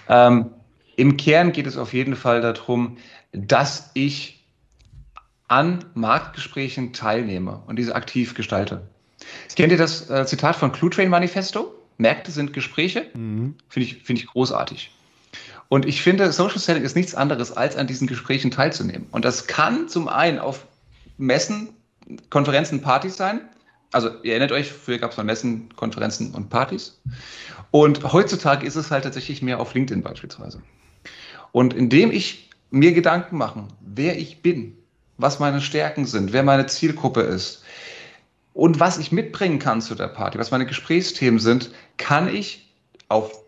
Ähm, Im Kern geht es auf jeden Fall darum, dass ich an Marktgesprächen teilnehme und diese aktiv gestalte. Kennt ihr das äh, Zitat von Clue Train Manifesto? Märkte sind Gespräche. Mhm. Finde ich, find ich großartig. Und ich finde, Social Selling ist nichts anderes, als an diesen Gesprächen teilzunehmen. Und das kann zum einen auf Messen, Konferenzen, Partys sein. Also ihr erinnert euch, früher gab es mal Messen, Konferenzen und Partys. Und heutzutage ist es halt tatsächlich mehr auf LinkedIn beispielsweise. Und indem ich mir Gedanken mache, wer ich bin, was meine Stärken sind, wer meine Zielgruppe ist und was ich mitbringen kann zu der Party, was meine Gesprächsthemen sind, kann ich auf,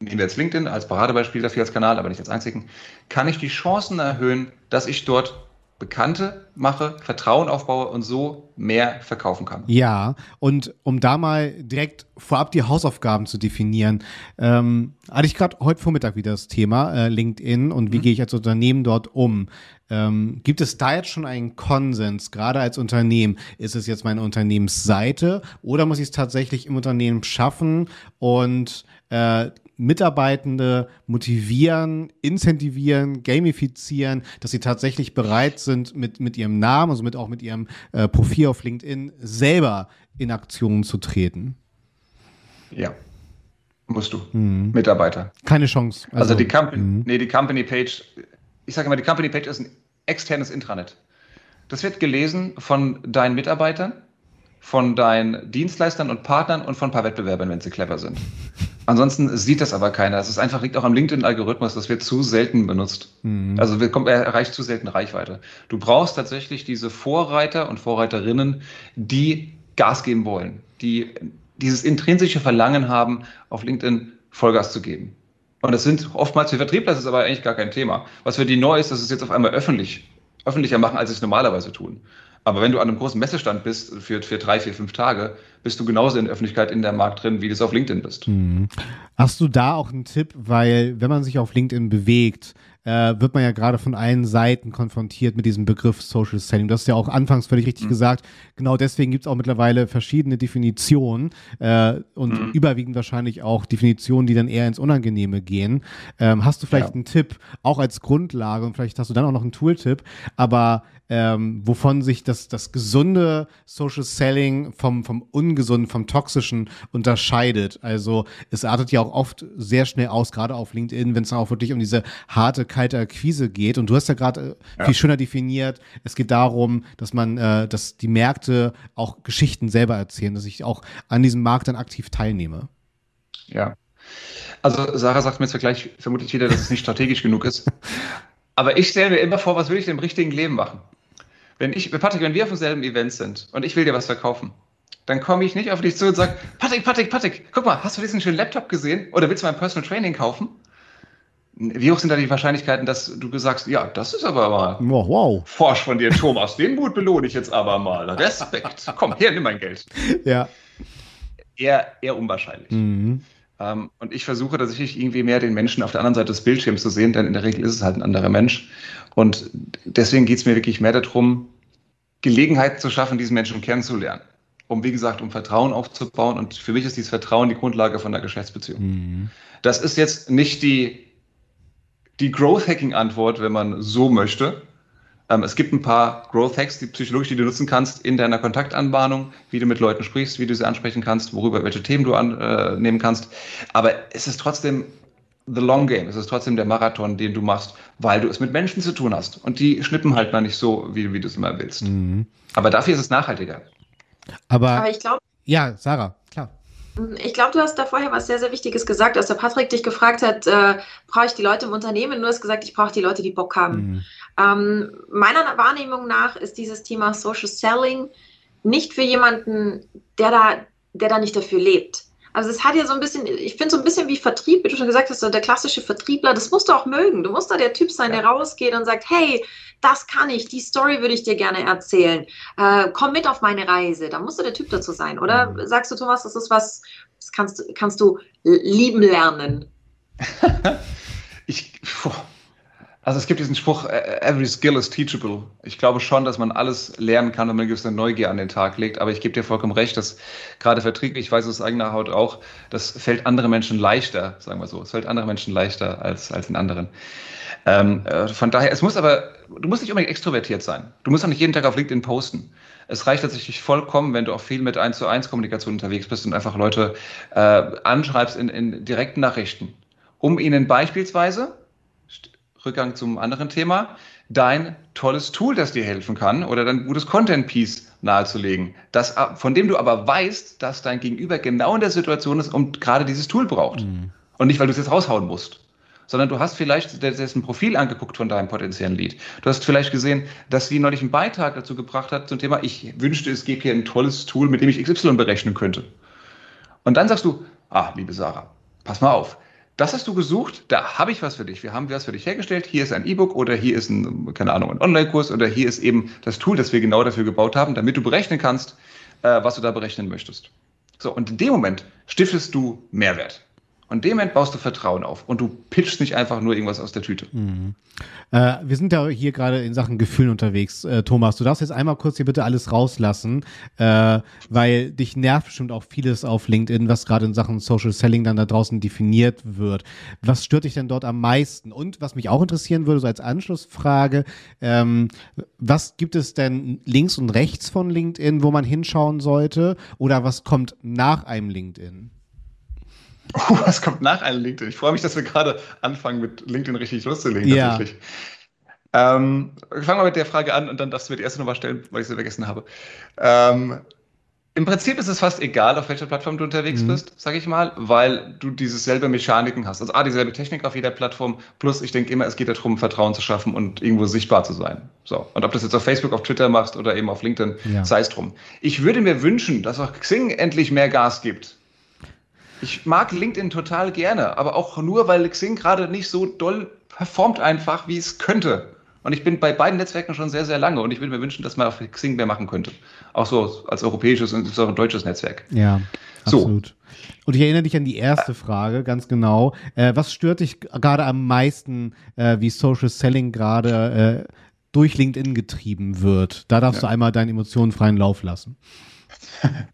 nehmen wir jetzt LinkedIn als Paradebeispiel dafür als Kanal, aber nicht als einzigen, kann ich die Chancen erhöhen, dass ich dort Bekannte mache, Vertrauen aufbaue und so mehr verkaufen kann. Ja, und um da mal direkt vorab die Hausaufgaben zu definieren, ähm, hatte ich gerade heute Vormittag wieder das Thema äh, LinkedIn und wie mhm. gehe ich als Unternehmen dort um. Ähm, gibt es da jetzt schon einen Konsens, gerade als Unternehmen? Ist es jetzt meine Unternehmensseite oder muss ich es tatsächlich im Unternehmen schaffen und äh, Mitarbeitende motivieren, incentivieren, gamifizieren, dass sie tatsächlich bereit sind, mit, mit ihrem Namen, also mit auch mit ihrem äh, Profil auf LinkedIn selber in Aktionen zu treten. Ja. Musst du. Mhm. Mitarbeiter. Keine Chance. Also, also die Company, mhm. nee, die Company Page, ich sage immer, die Company Page ist ein externes Intranet. Das wird gelesen von deinen Mitarbeitern, von deinen Dienstleistern und Partnern und von ein paar Wettbewerbern, wenn sie clever sind. Ansonsten sieht das aber keiner. Es ist einfach, liegt auch am LinkedIn-Algorithmus, das wird zu selten benutzt. Mhm. Also wir kommen, er erreicht zu selten Reichweite. Du brauchst tatsächlich diese Vorreiter und Vorreiterinnen, die Gas geben wollen, die dieses intrinsische Verlangen haben, auf LinkedIn Vollgas zu geben. Und das sind oftmals für Vertriebler, das ist aber eigentlich gar kein Thema. Was für die neu ist, dass es jetzt auf einmal öffentlich, öffentlicher machen, als sie es normalerweise tun. Aber wenn du an einem großen Messestand bist für, für drei, vier, fünf Tage, bist du genauso in der Öffentlichkeit in der Markt drin, wie du es auf LinkedIn bist. Mhm. Hast du da auch einen Tipp? Weil, wenn man sich auf LinkedIn bewegt, äh, wird man ja gerade von allen Seiten konfrontiert mit diesem Begriff Social Selling. Du hast ja auch anfangs völlig richtig mhm. gesagt. Genau deswegen gibt es auch mittlerweile verschiedene Definitionen äh, und mhm. überwiegend wahrscheinlich auch Definitionen, die dann eher ins Unangenehme gehen. Ähm, hast du vielleicht ja. einen Tipp, auch als Grundlage und vielleicht hast du dann auch noch einen Tooltip, aber ähm, wovon sich das, das gesunde Social Selling vom, vom ungesunden, vom toxischen unterscheidet. Also es artet ja auch oft sehr schnell aus, gerade auf LinkedIn, wenn es auch wirklich um diese harte, kalte Akquise geht. Und du hast ja gerade äh, ja. viel schöner definiert, es geht darum, dass man, äh, dass die Märkte auch Geschichten selber erzählen, dass ich auch an diesem Markt dann aktiv teilnehme. Ja. Also Sarah sagt mir jetzt gleich vermutlich wieder, dass es nicht strategisch genug ist. *laughs* Aber ich stelle mir immer vor, was will ich denn im richtigen Leben machen? Wenn ich, Patrick, wenn wir auf demselben Event sind und ich will dir was verkaufen, dann komme ich nicht auf dich zu und sage, Patrick, Patrick, Patrick, guck mal, hast du diesen schönen Laptop gesehen? Oder willst du mein Personal Training kaufen? Wie hoch sind da die Wahrscheinlichkeiten, dass du sagst, ja, das ist aber mal wow, wow. forsch von dir, Thomas. Den Mut belohne ich jetzt aber mal. Respekt. Komm, her, nimm mein Geld. Ja. Eher, eher unwahrscheinlich. Mhm. Ähm, und ich versuche tatsächlich irgendwie mehr den Menschen auf der anderen Seite des Bildschirms zu sehen, denn in der Regel ist es halt ein anderer Mensch. Und deswegen geht es mir wirklich mehr darum, Gelegenheiten zu schaffen, diesen Menschen kennenzulernen. Um, wie gesagt, um Vertrauen aufzubauen. Und für mich ist dieses Vertrauen die Grundlage von der Geschäftsbeziehung. Mhm. Das ist jetzt nicht die, die Growth-Hacking-Antwort, wenn man so möchte, ähm, es gibt ein paar Growth Hacks, die psychologisch, die du nutzen kannst in deiner Kontaktanbahnung, wie du mit Leuten sprichst, wie du sie ansprechen kannst, worüber, welche Themen du annehmen äh, kannst. Aber es ist trotzdem the long game. Es ist trotzdem der Marathon, den du machst, weil du es mit Menschen zu tun hast. Und die schnippen halt mal nicht so, wie, wie du es immer willst. Mhm. Aber dafür ist es nachhaltiger. Aber, Aber ich glaube. Ja, Sarah, klar. Ich glaube, du hast da vorher was sehr, sehr Wichtiges gesagt, als der Patrick dich gefragt hat, äh, brauche ich die Leute im Unternehmen? Du hast gesagt, ich brauche die Leute, die Bock haben. Mhm. Ähm, meiner Wahrnehmung nach ist dieses Thema Social Selling nicht für jemanden, der da, der da nicht dafür lebt. Also es hat ja so ein bisschen, ich finde so ein bisschen wie Vertrieb, wie du schon gesagt hast, so der klassische Vertriebler, das musst du auch mögen. Du musst da der Typ sein, der rausgeht und sagt, hey, das kann ich, die Story würde ich dir gerne erzählen. Äh, komm mit auf meine Reise. Da musst du der Typ dazu sein. Oder mhm. sagst du, Thomas, das ist was, das kannst, kannst du lieben lernen? *laughs* ich, puh, also es gibt diesen Spruch, äh, every skill is teachable. Ich glaube schon, dass man alles lernen kann, wenn man eine gewisse Neugier an den Tag legt. Aber ich gebe dir vollkommen recht, dass gerade Vertrieb, ich weiß es aus eigener Haut auch, das fällt anderen Menschen leichter, sagen wir so. Es fällt anderen Menschen leichter als, als den anderen. Ähm, äh, von daher, es muss aber, du musst nicht unbedingt extrovertiert sein. Du musst auch nicht jeden Tag auf LinkedIn posten. Es reicht tatsächlich vollkommen, wenn du auch viel mit 1 zu 1 Kommunikation unterwegs bist und einfach Leute äh, anschreibst in, in direkten Nachrichten, um ihnen beispielsweise, Rückgang zum anderen Thema, dein tolles Tool, das dir helfen kann oder dein gutes Content-Piece nahezulegen, das, von dem du aber weißt, dass dein Gegenüber genau in der Situation ist und gerade dieses Tool braucht. Mhm. Und nicht, weil du es jetzt raushauen musst sondern du hast vielleicht dessen Profil angeguckt von deinem potenziellen Lead. Du hast vielleicht gesehen, dass sie neulich einen Beitrag dazu gebracht hat zum Thema, ich wünschte, es gäbe hier ein tolles Tool, mit dem ich XY berechnen könnte. Und dann sagst du, ah, liebe Sarah, pass mal auf. Das hast du gesucht, da habe ich was für dich. Wir haben was für dich hergestellt. Hier ist ein E-Book oder hier ist ein, keine Ahnung, ein Online-Kurs oder hier ist eben das Tool, das wir genau dafür gebaut haben, damit du berechnen kannst, äh, was du da berechnen möchtest. So, und in dem Moment stiftest du Mehrwert. Und dem baust du Vertrauen auf und du pitchst nicht einfach nur irgendwas aus der Tüte. Mhm. Äh, wir sind ja hier gerade in Sachen Gefühlen unterwegs. Äh, Thomas, du darfst jetzt einmal kurz hier bitte alles rauslassen, äh, weil dich nervt bestimmt auch vieles auf LinkedIn, was gerade in Sachen Social Selling dann da draußen definiert wird. Was stört dich denn dort am meisten? Und was mich auch interessieren würde, so als Anschlussfrage, ähm, was gibt es denn links und rechts von LinkedIn, wo man hinschauen sollte? Oder was kommt nach einem LinkedIn? Oh, *laughs* was kommt nach einem LinkedIn? Ich freue mich, dass wir gerade anfangen, mit LinkedIn richtig loszulegen, ja. tatsächlich. Ähm, fangen wir mit der Frage an und dann darfst du mir die erste nochmal stellen, weil ich sie vergessen habe. Ähm, Im Prinzip ist es fast egal, auf welcher Plattform du unterwegs mhm. bist, sage ich mal, weil du diese selbe Mechaniken hast. Also A, dieselbe Technik auf jeder Plattform, plus ich denke immer, es geht darum, Vertrauen zu schaffen und irgendwo sichtbar zu sein. So. Und ob du das jetzt auf Facebook, auf Twitter machst oder eben auf LinkedIn, ja. sei es drum. Ich würde mir wünschen, dass auch Xing endlich mehr Gas gibt ich mag LinkedIn total gerne, aber auch nur, weil Xing gerade nicht so doll performt einfach, wie es könnte. Und ich bin bei beiden Netzwerken schon sehr, sehr lange und ich würde mir wünschen, dass man auf Xing mehr machen könnte. Auch so als europäisches und auch ein deutsches Netzwerk. Ja, absolut. So. Und ich erinnere dich an die erste Frage, ganz genau. Äh, was stört dich gerade am meisten, äh, wie Social Selling gerade äh, durch LinkedIn getrieben wird? Da darfst ja. du einmal deinen Emotionen freien Lauf lassen. *laughs*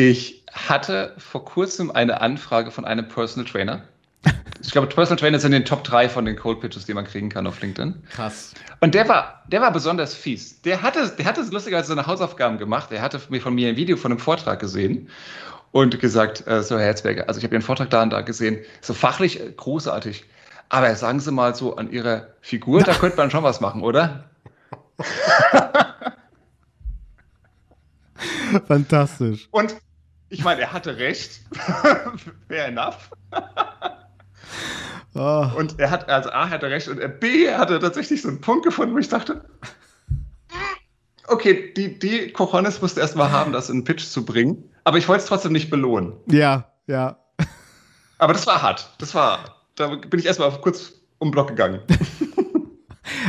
Ich hatte vor kurzem eine Anfrage von einem Personal Trainer. Ich glaube, Personal Trainer sind in den Top 3 von den Cold Pitches, die man kriegen kann auf LinkedIn. Krass. Und der war, der war besonders fies. Der hatte, der hatte lustigerweise seine Hausaufgaben gemacht. Er hatte von mir ein Video von einem Vortrag gesehen und gesagt, äh, so Herr Herzberger, also ich habe Ihren Vortrag da und da gesehen, so fachlich äh, großartig. Aber sagen Sie mal so an Ihrer Figur, da könnte man schon was machen, oder? *laughs* Fantastisch. Und ich meine, er hatte recht. *laughs* Fair enough. oh. *laughs* Und er hat, also A hatte recht und B hatte tatsächlich so einen Punkt gefunden, wo ich dachte, okay, die, die Cojones musste erstmal haben, das in einen Pitch zu bringen. Aber ich wollte es trotzdem nicht belohnen. Ja, ja. Aber das war hart. Das war, da bin ich erstmal kurz um den Block gegangen. *laughs*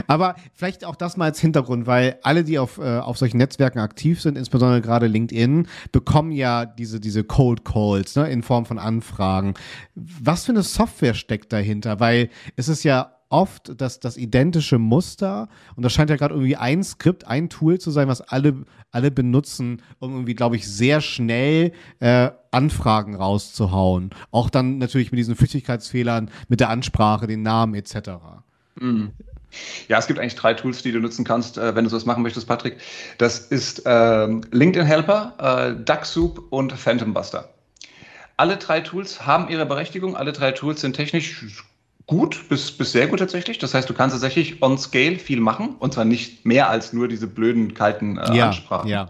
Aber vielleicht auch das mal als Hintergrund, weil alle, die auf, äh, auf solchen Netzwerken aktiv sind, insbesondere gerade LinkedIn, bekommen ja diese, diese Cold Calls ne, in Form von Anfragen. Was für eine Software steckt dahinter? Weil es ist ja oft das, das identische Muster und das scheint ja gerade irgendwie ein Skript, ein Tool zu sein, was alle, alle benutzen, um irgendwie, glaube ich, sehr schnell äh, Anfragen rauszuhauen. Auch dann natürlich mit diesen Flüchtigkeitsfehlern, mit der Ansprache, den Namen etc. Mhm. Ja, es gibt eigentlich drei Tools, die du nutzen kannst, äh, wenn du sowas machen möchtest, Patrick. Das ist ähm, LinkedIn Helper, äh, DuckSoup und Phantom Buster. Alle drei Tools haben ihre Berechtigung. Alle drei Tools sind technisch gut bis, bis sehr gut tatsächlich. Das heißt, du kannst tatsächlich on scale viel machen und zwar nicht mehr als nur diese blöden, kalten äh, ja, Ansprachen. Ja.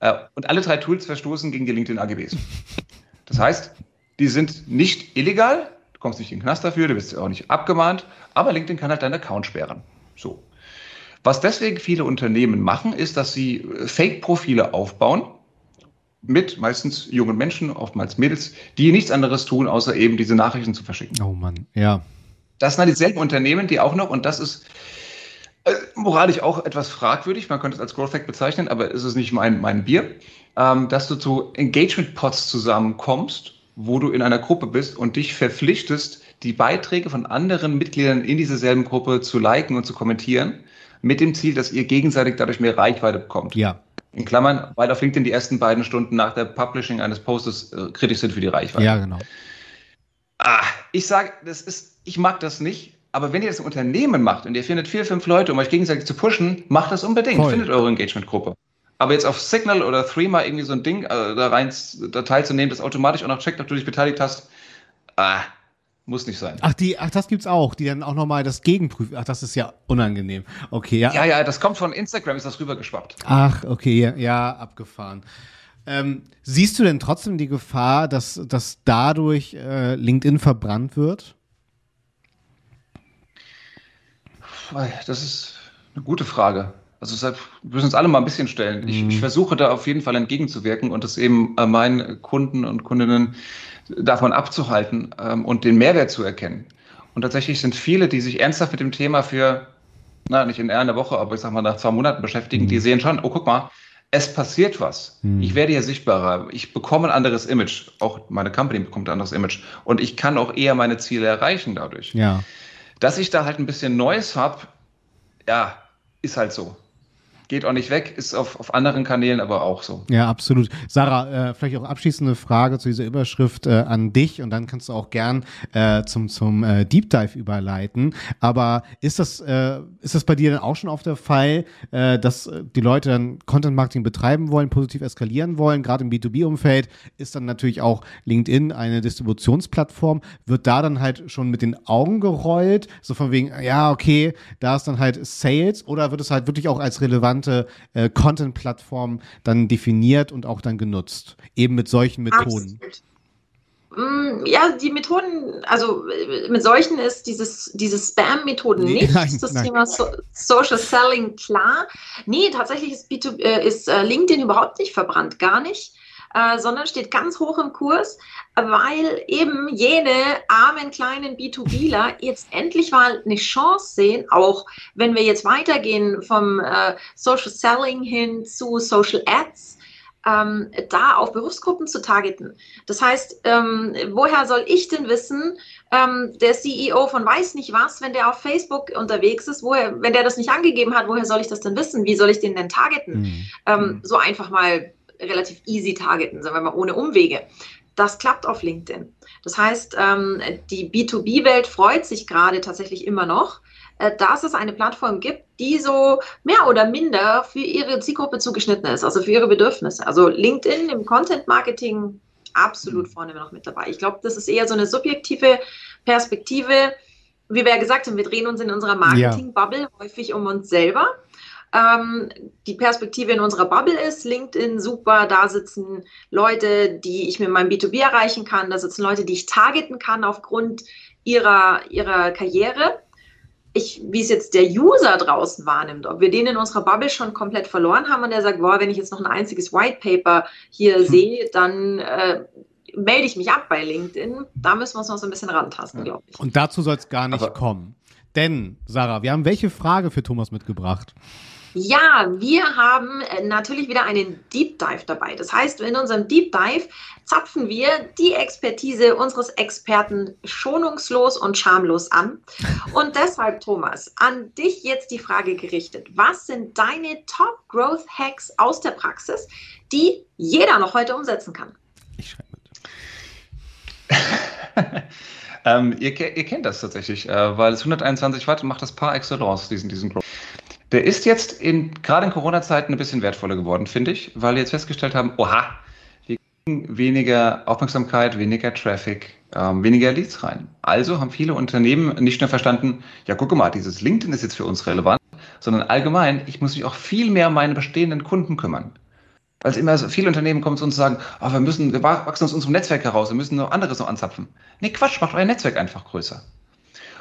Äh, und alle drei Tools verstoßen gegen die LinkedIn AGBs. Das heißt, die sind nicht illegal, kommst nicht in den Knast dafür, du wirst auch nicht abgemahnt, aber LinkedIn kann halt deinen Account sperren. So. Was deswegen viele Unternehmen machen, ist, dass sie äh, Fake-Profile aufbauen mit meistens jungen Menschen, oftmals Mädels, die nichts anderes tun, außer eben diese Nachrichten zu verschicken. Oh Mann, ja. Das sind halt dieselben Unternehmen, die auch noch, und das ist äh, moralisch auch etwas fragwürdig, man könnte es als Growth Hack bezeichnen, aber es ist nicht mein, mein Bier, ähm, dass du zu Engagement-Pods zusammenkommst wo du in einer Gruppe bist und dich verpflichtest, die Beiträge von anderen Mitgliedern in dieser selben Gruppe zu liken und zu kommentieren, mit dem Ziel, dass ihr gegenseitig dadurch mehr Reichweite bekommt. Ja. In Klammern, weil auf LinkedIn die ersten beiden Stunden nach der Publishing eines Postes äh, kritisch sind für die Reichweite. Ja, genau. Ah, ich sage, das ist, ich mag das nicht, aber wenn ihr das im Unternehmen macht und ihr findet vier, fünf Leute, um euch gegenseitig zu pushen, macht das unbedingt. Voll. Findet eure Engagement-Gruppe. Aber jetzt auf Signal oder Threema irgendwie so ein Ding äh, da rein da teilzunehmen, das automatisch auch noch checkt, ob du dich beteiligt hast, ah, muss nicht sein. Ach, die, ach, das gibt's auch, die dann auch nochmal das gegenprüfen. Ach, das ist ja unangenehm. Okay, ja. Ja, ja, das kommt von Instagram, ist das rübergeschwappt. Ach, okay, ja, ja abgefahren. Ähm, siehst du denn trotzdem die Gefahr, dass, dass dadurch äh, LinkedIn verbrannt wird? Das ist eine gute Frage. Also deshalb müssen uns alle mal ein bisschen stellen. Ich, ich, mhm. versuche da auf jeden Fall entgegenzuwirken und das eben äh, meinen Kunden und Kundinnen davon abzuhalten ähm, und den Mehrwert zu erkennen. Und tatsächlich sind viele, die sich ernsthaft mit dem Thema für, na, nicht in einer Woche, aber ich sag mal nach zwei Monaten beschäftigen, mhm. die sehen schon, oh, guck mal, es passiert was. Mhm. Ich werde hier sichtbarer. Ich bekomme ein anderes Image. Auch meine Company bekommt ein anderes Image. Und ich kann auch eher meine Ziele erreichen dadurch. Ja. Dass ich da halt ein bisschen Neues habe, ja, ist halt so geht auch nicht weg, ist auf, auf anderen Kanälen aber auch so. Ja, absolut. Sarah, äh, vielleicht auch abschließende Frage zu dieser Überschrift äh, an dich und dann kannst du auch gern äh, zum, zum äh, Deep Dive überleiten. Aber ist das, äh, ist das bei dir dann auch schon auf der Fall, äh, dass die Leute dann Content Marketing betreiben wollen, positiv eskalieren wollen? Gerade im B2B-Umfeld ist dann natürlich auch LinkedIn eine Distributionsplattform. Wird da dann halt schon mit den Augen gerollt? So von wegen, ja, okay, da ist dann halt Sales oder wird es halt wirklich auch als relevant relevante äh, Content-Plattform dann definiert und auch dann genutzt. Eben mit solchen Methoden. Absolut. Mm, ja, die Methoden, also äh, mit solchen ist dieses, diese Spam-Methoden nee, nicht. Nein, das nein. Thema so Social Selling klar. Nee, tatsächlich ist, B2, äh, ist äh, LinkedIn überhaupt nicht verbrannt, gar nicht. Äh, sondern steht ganz hoch im Kurs, weil eben jene armen kleinen B2Bler jetzt endlich mal eine Chance sehen, auch wenn wir jetzt weitergehen vom äh, Social Selling hin zu Social Ads. Ähm, da auf Berufsgruppen zu targeten. Das heißt, ähm, woher soll ich denn wissen, ähm, der CEO von weiß nicht was, wenn der auf Facebook unterwegs ist, woher, wenn der das nicht angegeben hat, woher soll ich das denn wissen? Wie soll ich den denn targeten? Mhm. so einfach mal relativ easy targeten, sagen wir mal ohne Umwege. Das klappt auf LinkedIn. Das heißt, ähm, die B2B-Welt freut sich gerade tatsächlich immer noch, äh, dass es eine Plattform gibt, die so mehr oder minder für ihre Zielgruppe zugeschnitten ist, also für ihre Bedürfnisse. Also LinkedIn im Content-Marketing absolut vorne noch mit dabei. Ich glaube, das ist eher so eine subjektive Perspektive. Wie wir ja gesagt haben, wir drehen uns in unserer Marketing-Bubble ja. häufig um uns selber ähm, die Perspektive in unserer Bubble ist. LinkedIn super, da sitzen Leute, die ich mit meinem B2B erreichen kann, da sitzen Leute, die ich targeten kann aufgrund ihrer, ihrer Karriere. Ich, wie es jetzt der User draußen wahrnimmt, ob wir den in unserer Bubble schon komplett verloren haben und der sagt, boah, wenn ich jetzt noch ein einziges White Paper hier hm. sehe, dann äh, melde ich mich ab bei LinkedIn. Da müssen wir uns noch so ein bisschen rantasten, glaube ich. Und dazu soll es gar nicht Aber kommen. Denn, Sarah, wir haben welche Frage für Thomas mitgebracht? Ja, wir haben äh, natürlich wieder einen Deep Dive dabei. Das heißt, in unserem Deep Dive zapfen wir die Expertise unseres Experten schonungslos und schamlos an. Und *laughs* deshalb, Thomas, an dich jetzt die Frage gerichtet. Was sind deine Top Growth Hacks aus der Praxis, die jeder noch heute umsetzen kann? Ich schreibe mit. *laughs* ähm, ihr, ihr, kennt das tatsächlich, äh, weil es 121 Watt macht das par excellence, diesen, diesen Growth. Der ist jetzt in, gerade in Corona-Zeiten ein bisschen wertvoller geworden, finde ich, weil wir jetzt festgestellt haben, oha, wir kriegen weniger Aufmerksamkeit, weniger Traffic, ähm, weniger Leads rein. Also haben viele Unternehmen nicht nur verstanden, ja, guck mal, dieses LinkedIn ist jetzt für uns relevant, sondern allgemein, ich muss mich auch viel mehr um meine bestehenden Kunden kümmern. Weil es immer so viele Unternehmen kommen zu uns und sagen, oh, wir müssen, wir wachsen aus unserem Netzwerk heraus, wir müssen noch anderes noch anzapfen. Nee, Quatsch, macht euer Netzwerk einfach größer.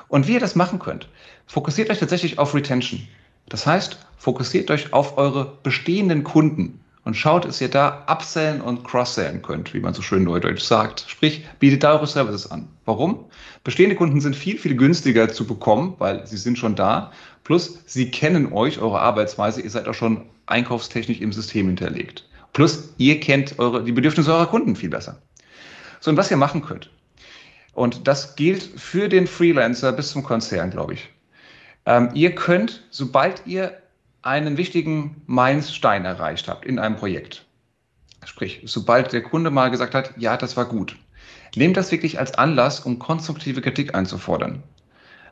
Und wie ihr das machen könnt, fokussiert euch tatsächlich auf Retention. Das heißt, fokussiert euch auf eure bestehenden Kunden und schaut, dass ihr da upsellen und crosssellen könnt, wie man so schön neudeutsch sagt. Sprich, bietet da eure Services an. Warum? Bestehende Kunden sind viel, viel günstiger zu bekommen, weil sie sind schon da. Plus, sie kennen euch, eure Arbeitsweise, ihr seid auch schon einkaufstechnisch im System hinterlegt. Plus, ihr kennt eure, die Bedürfnisse eurer Kunden viel besser. So, und was ihr machen könnt. Und das gilt für den Freelancer bis zum Konzern, glaube ich. Ähm, ihr könnt, sobald ihr einen wichtigen Meilenstein erreicht habt in einem Projekt, sprich, sobald der Kunde mal gesagt hat, ja, das war gut, nehmt das wirklich als Anlass, um konstruktive Kritik einzufordern.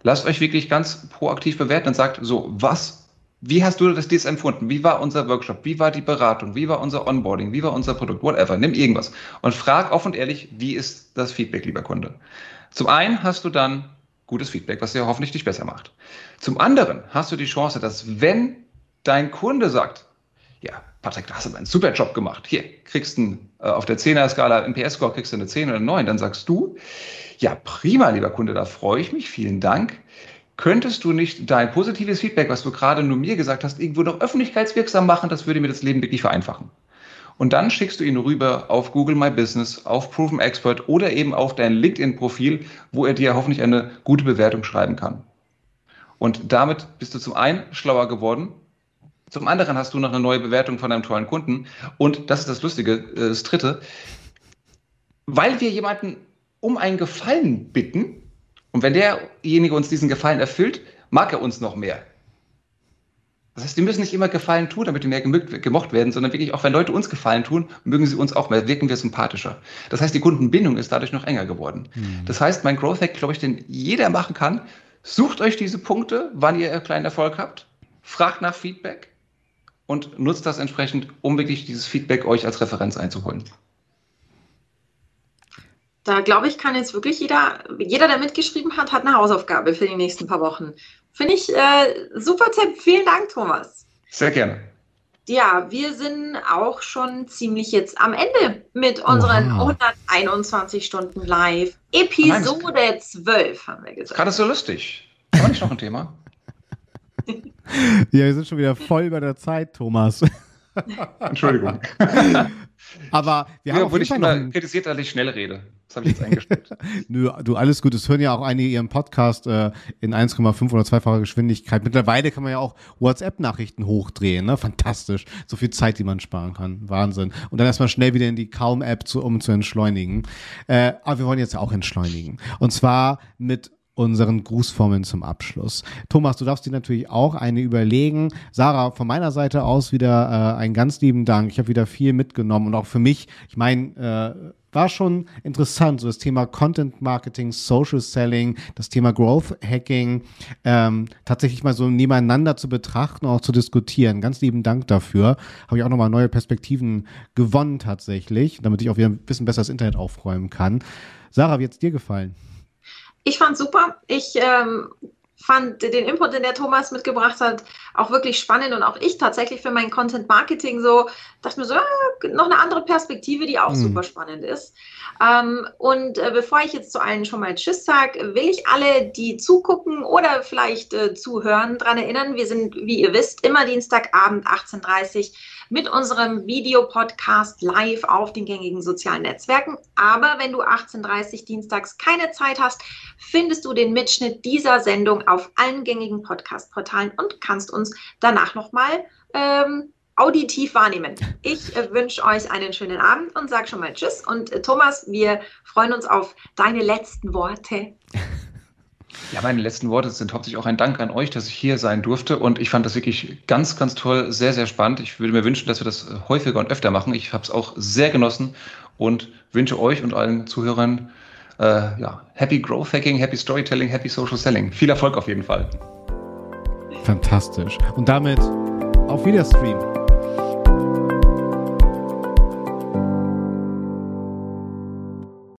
Lasst euch wirklich ganz proaktiv bewerten und sagt, so, was Wie hast du das dies empfunden? Wie war unser Workshop? Wie war die Beratung? Wie war unser Onboarding? Wie war unser Produkt? Whatever. Nimm irgendwas und frag offen und ehrlich, wie ist das Feedback, lieber Kunde? Zum einen hast du dann gutes Feedback, was dir hoffentlich dich besser macht. Zum anderen hast du die Chance, dass wenn dein Kunde sagt, ja, Patrick, da hast du einen super Job gemacht. Hier kriegst du äh, auf der 10er-Skala im PS-Score kriegst du eine 10 oder eine 9. Dann sagst du, ja, prima, lieber Kunde, da freue ich mich. Vielen Dank. Könntest du nicht dein positives Feedback, was du gerade nur mir gesagt hast, irgendwo noch öffentlichkeitswirksam machen? Das würde mir das Leben wirklich vereinfachen. Und dann schickst du ihn rüber auf Google My Business, auf Proven Expert oder eben auf dein LinkedIn-Profil, wo er dir hoffentlich eine gute Bewertung schreiben kann. Und damit bist du zum einen schlauer geworden, zum anderen hast du noch eine neue Bewertung von deinem tollen Kunden. Und das ist das Lustige, äh, das Dritte. Weil wir jemanden um einen Gefallen bitten, und wenn derjenige uns diesen Gefallen erfüllt, mag er uns noch mehr. Das heißt, wir müssen nicht immer Gefallen tun, damit wir mehr gemocht werden, sondern wirklich auch, wenn Leute uns Gefallen tun, mögen sie uns auch mehr, wirken wir sympathischer. Das heißt, die Kundenbindung ist dadurch noch enger geworden. Mhm. Das heißt, mein Growth Hack, glaube ich, den jeder machen kann, sucht euch diese Punkte, wann ihr kleinen Erfolg habt, fragt nach Feedback und nutzt das entsprechend, um wirklich dieses Feedback euch als Referenz einzuholen. Da glaube ich, kann jetzt wirklich jeder, jeder, der mitgeschrieben hat, hat eine Hausaufgabe für die nächsten paar Wochen. Finde ich äh, super Tipp. Vielen Dank, Thomas. Sehr gerne. Ja, wir sind auch schon ziemlich jetzt am Ende mit unseren wow. 121 Stunden live. Episode Nein, 12, haben wir gesagt. Gerade so lustig. War nicht noch ein Thema? ja, wir sind schon wieder voll über der Zeit, Thomas. Entschuldigung. Aber wir haben ja, wurde ich immer noch kritisiert, dass ich schnell rede. Das habe ich jetzt eingestellt. *laughs* Nö, du, alles gut. Es hören ja auch einige ihren Podcast äh, in 1,5 oder 2-facher Geschwindigkeit. Mittlerweile kann man ja auch WhatsApp-Nachrichten hochdrehen. Ne? Fantastisch. So viel Zeit, die man sparen kann. Wahnsinn. Und dann erstmal schnell wieder in die Calm-App, zu, um zu entschleunigen. Äh, aber wir wollen jetzt ja auch entschleunigen. Und zwar mit unseren Grußformeln zum Abschluss. Thomas, du darfst dir natürlich auch eine überlegen. Sarah, von meiner Seite aus wieder äh, einen ganz lieben Dank. Ich habe wieder viel mitgenommen und auch für mich, ich meine, äh, war schon interessant, so das Thema Content Marketing, Social Selling, das Thema Growth Hacking, ähm, tatsächlich mal so nebeneinander zu betrachten, auch zu diskutieren. Ganz lieben Dank dafür. Habe ich auch nochmal neue Perspektiven gewonnen tatsächlich, damit ich auch wieder ein bisschen besser das Internet aufräumen kann. Sarah, wie hat es dir gefallen? Ich fand super. Ich ähm, fand den Input, den der Thomas mitgebracht hat, auch wirklich spannend und auch ich tatsächlich für mein Content Marketing so, dachte mir so, äh, noch eine andere Perspektive, die auch mhm. super spannend ist. Ähm, und äh, bevor ich jetzt zu allen schon mal Tschüss sage, will ich alle, die zugucken oder vielleicht äh, zuhören, daran erinnern, wir sind, wie ihr wisst, immer Dienstagabend 18.30 Uhr mit unserem Videopodcast live auf den gängigen sozialen Netzwerken. Aber wenn du 18.30 Dienstags keine Zeit hast, findest du den Mitschnitt dieser Sendung auf allen gängigen Podcast-Portalen und kannst uns danach nochmal ähm, auditiv wahrnehmen. Ich äh, wünsche euch einen schönen Abend und sage schon mal Tschüss. Und äh, Thomas, wir freuen uns auf deine letzten Worte. *laughs* Ja, meine letzten Worte sind hauptsächlich auch ein Dank an euch, dass ich hier sein durfte. Und ich fand das wirklich ganz, ganz toll, sehr, sehr spannend. Ich würde mir wünschen, dass wir das häufiger und öfter machen. Ich habe es auch sehr genossen und wünsche euch und allen Zuhörern äh, ja, Happy Growth Hacking, Happy Storytelling, Happy Social Selling. Viel Erfolg auf jeden Fall. Fantastisch. Und damit auf Wiederstream.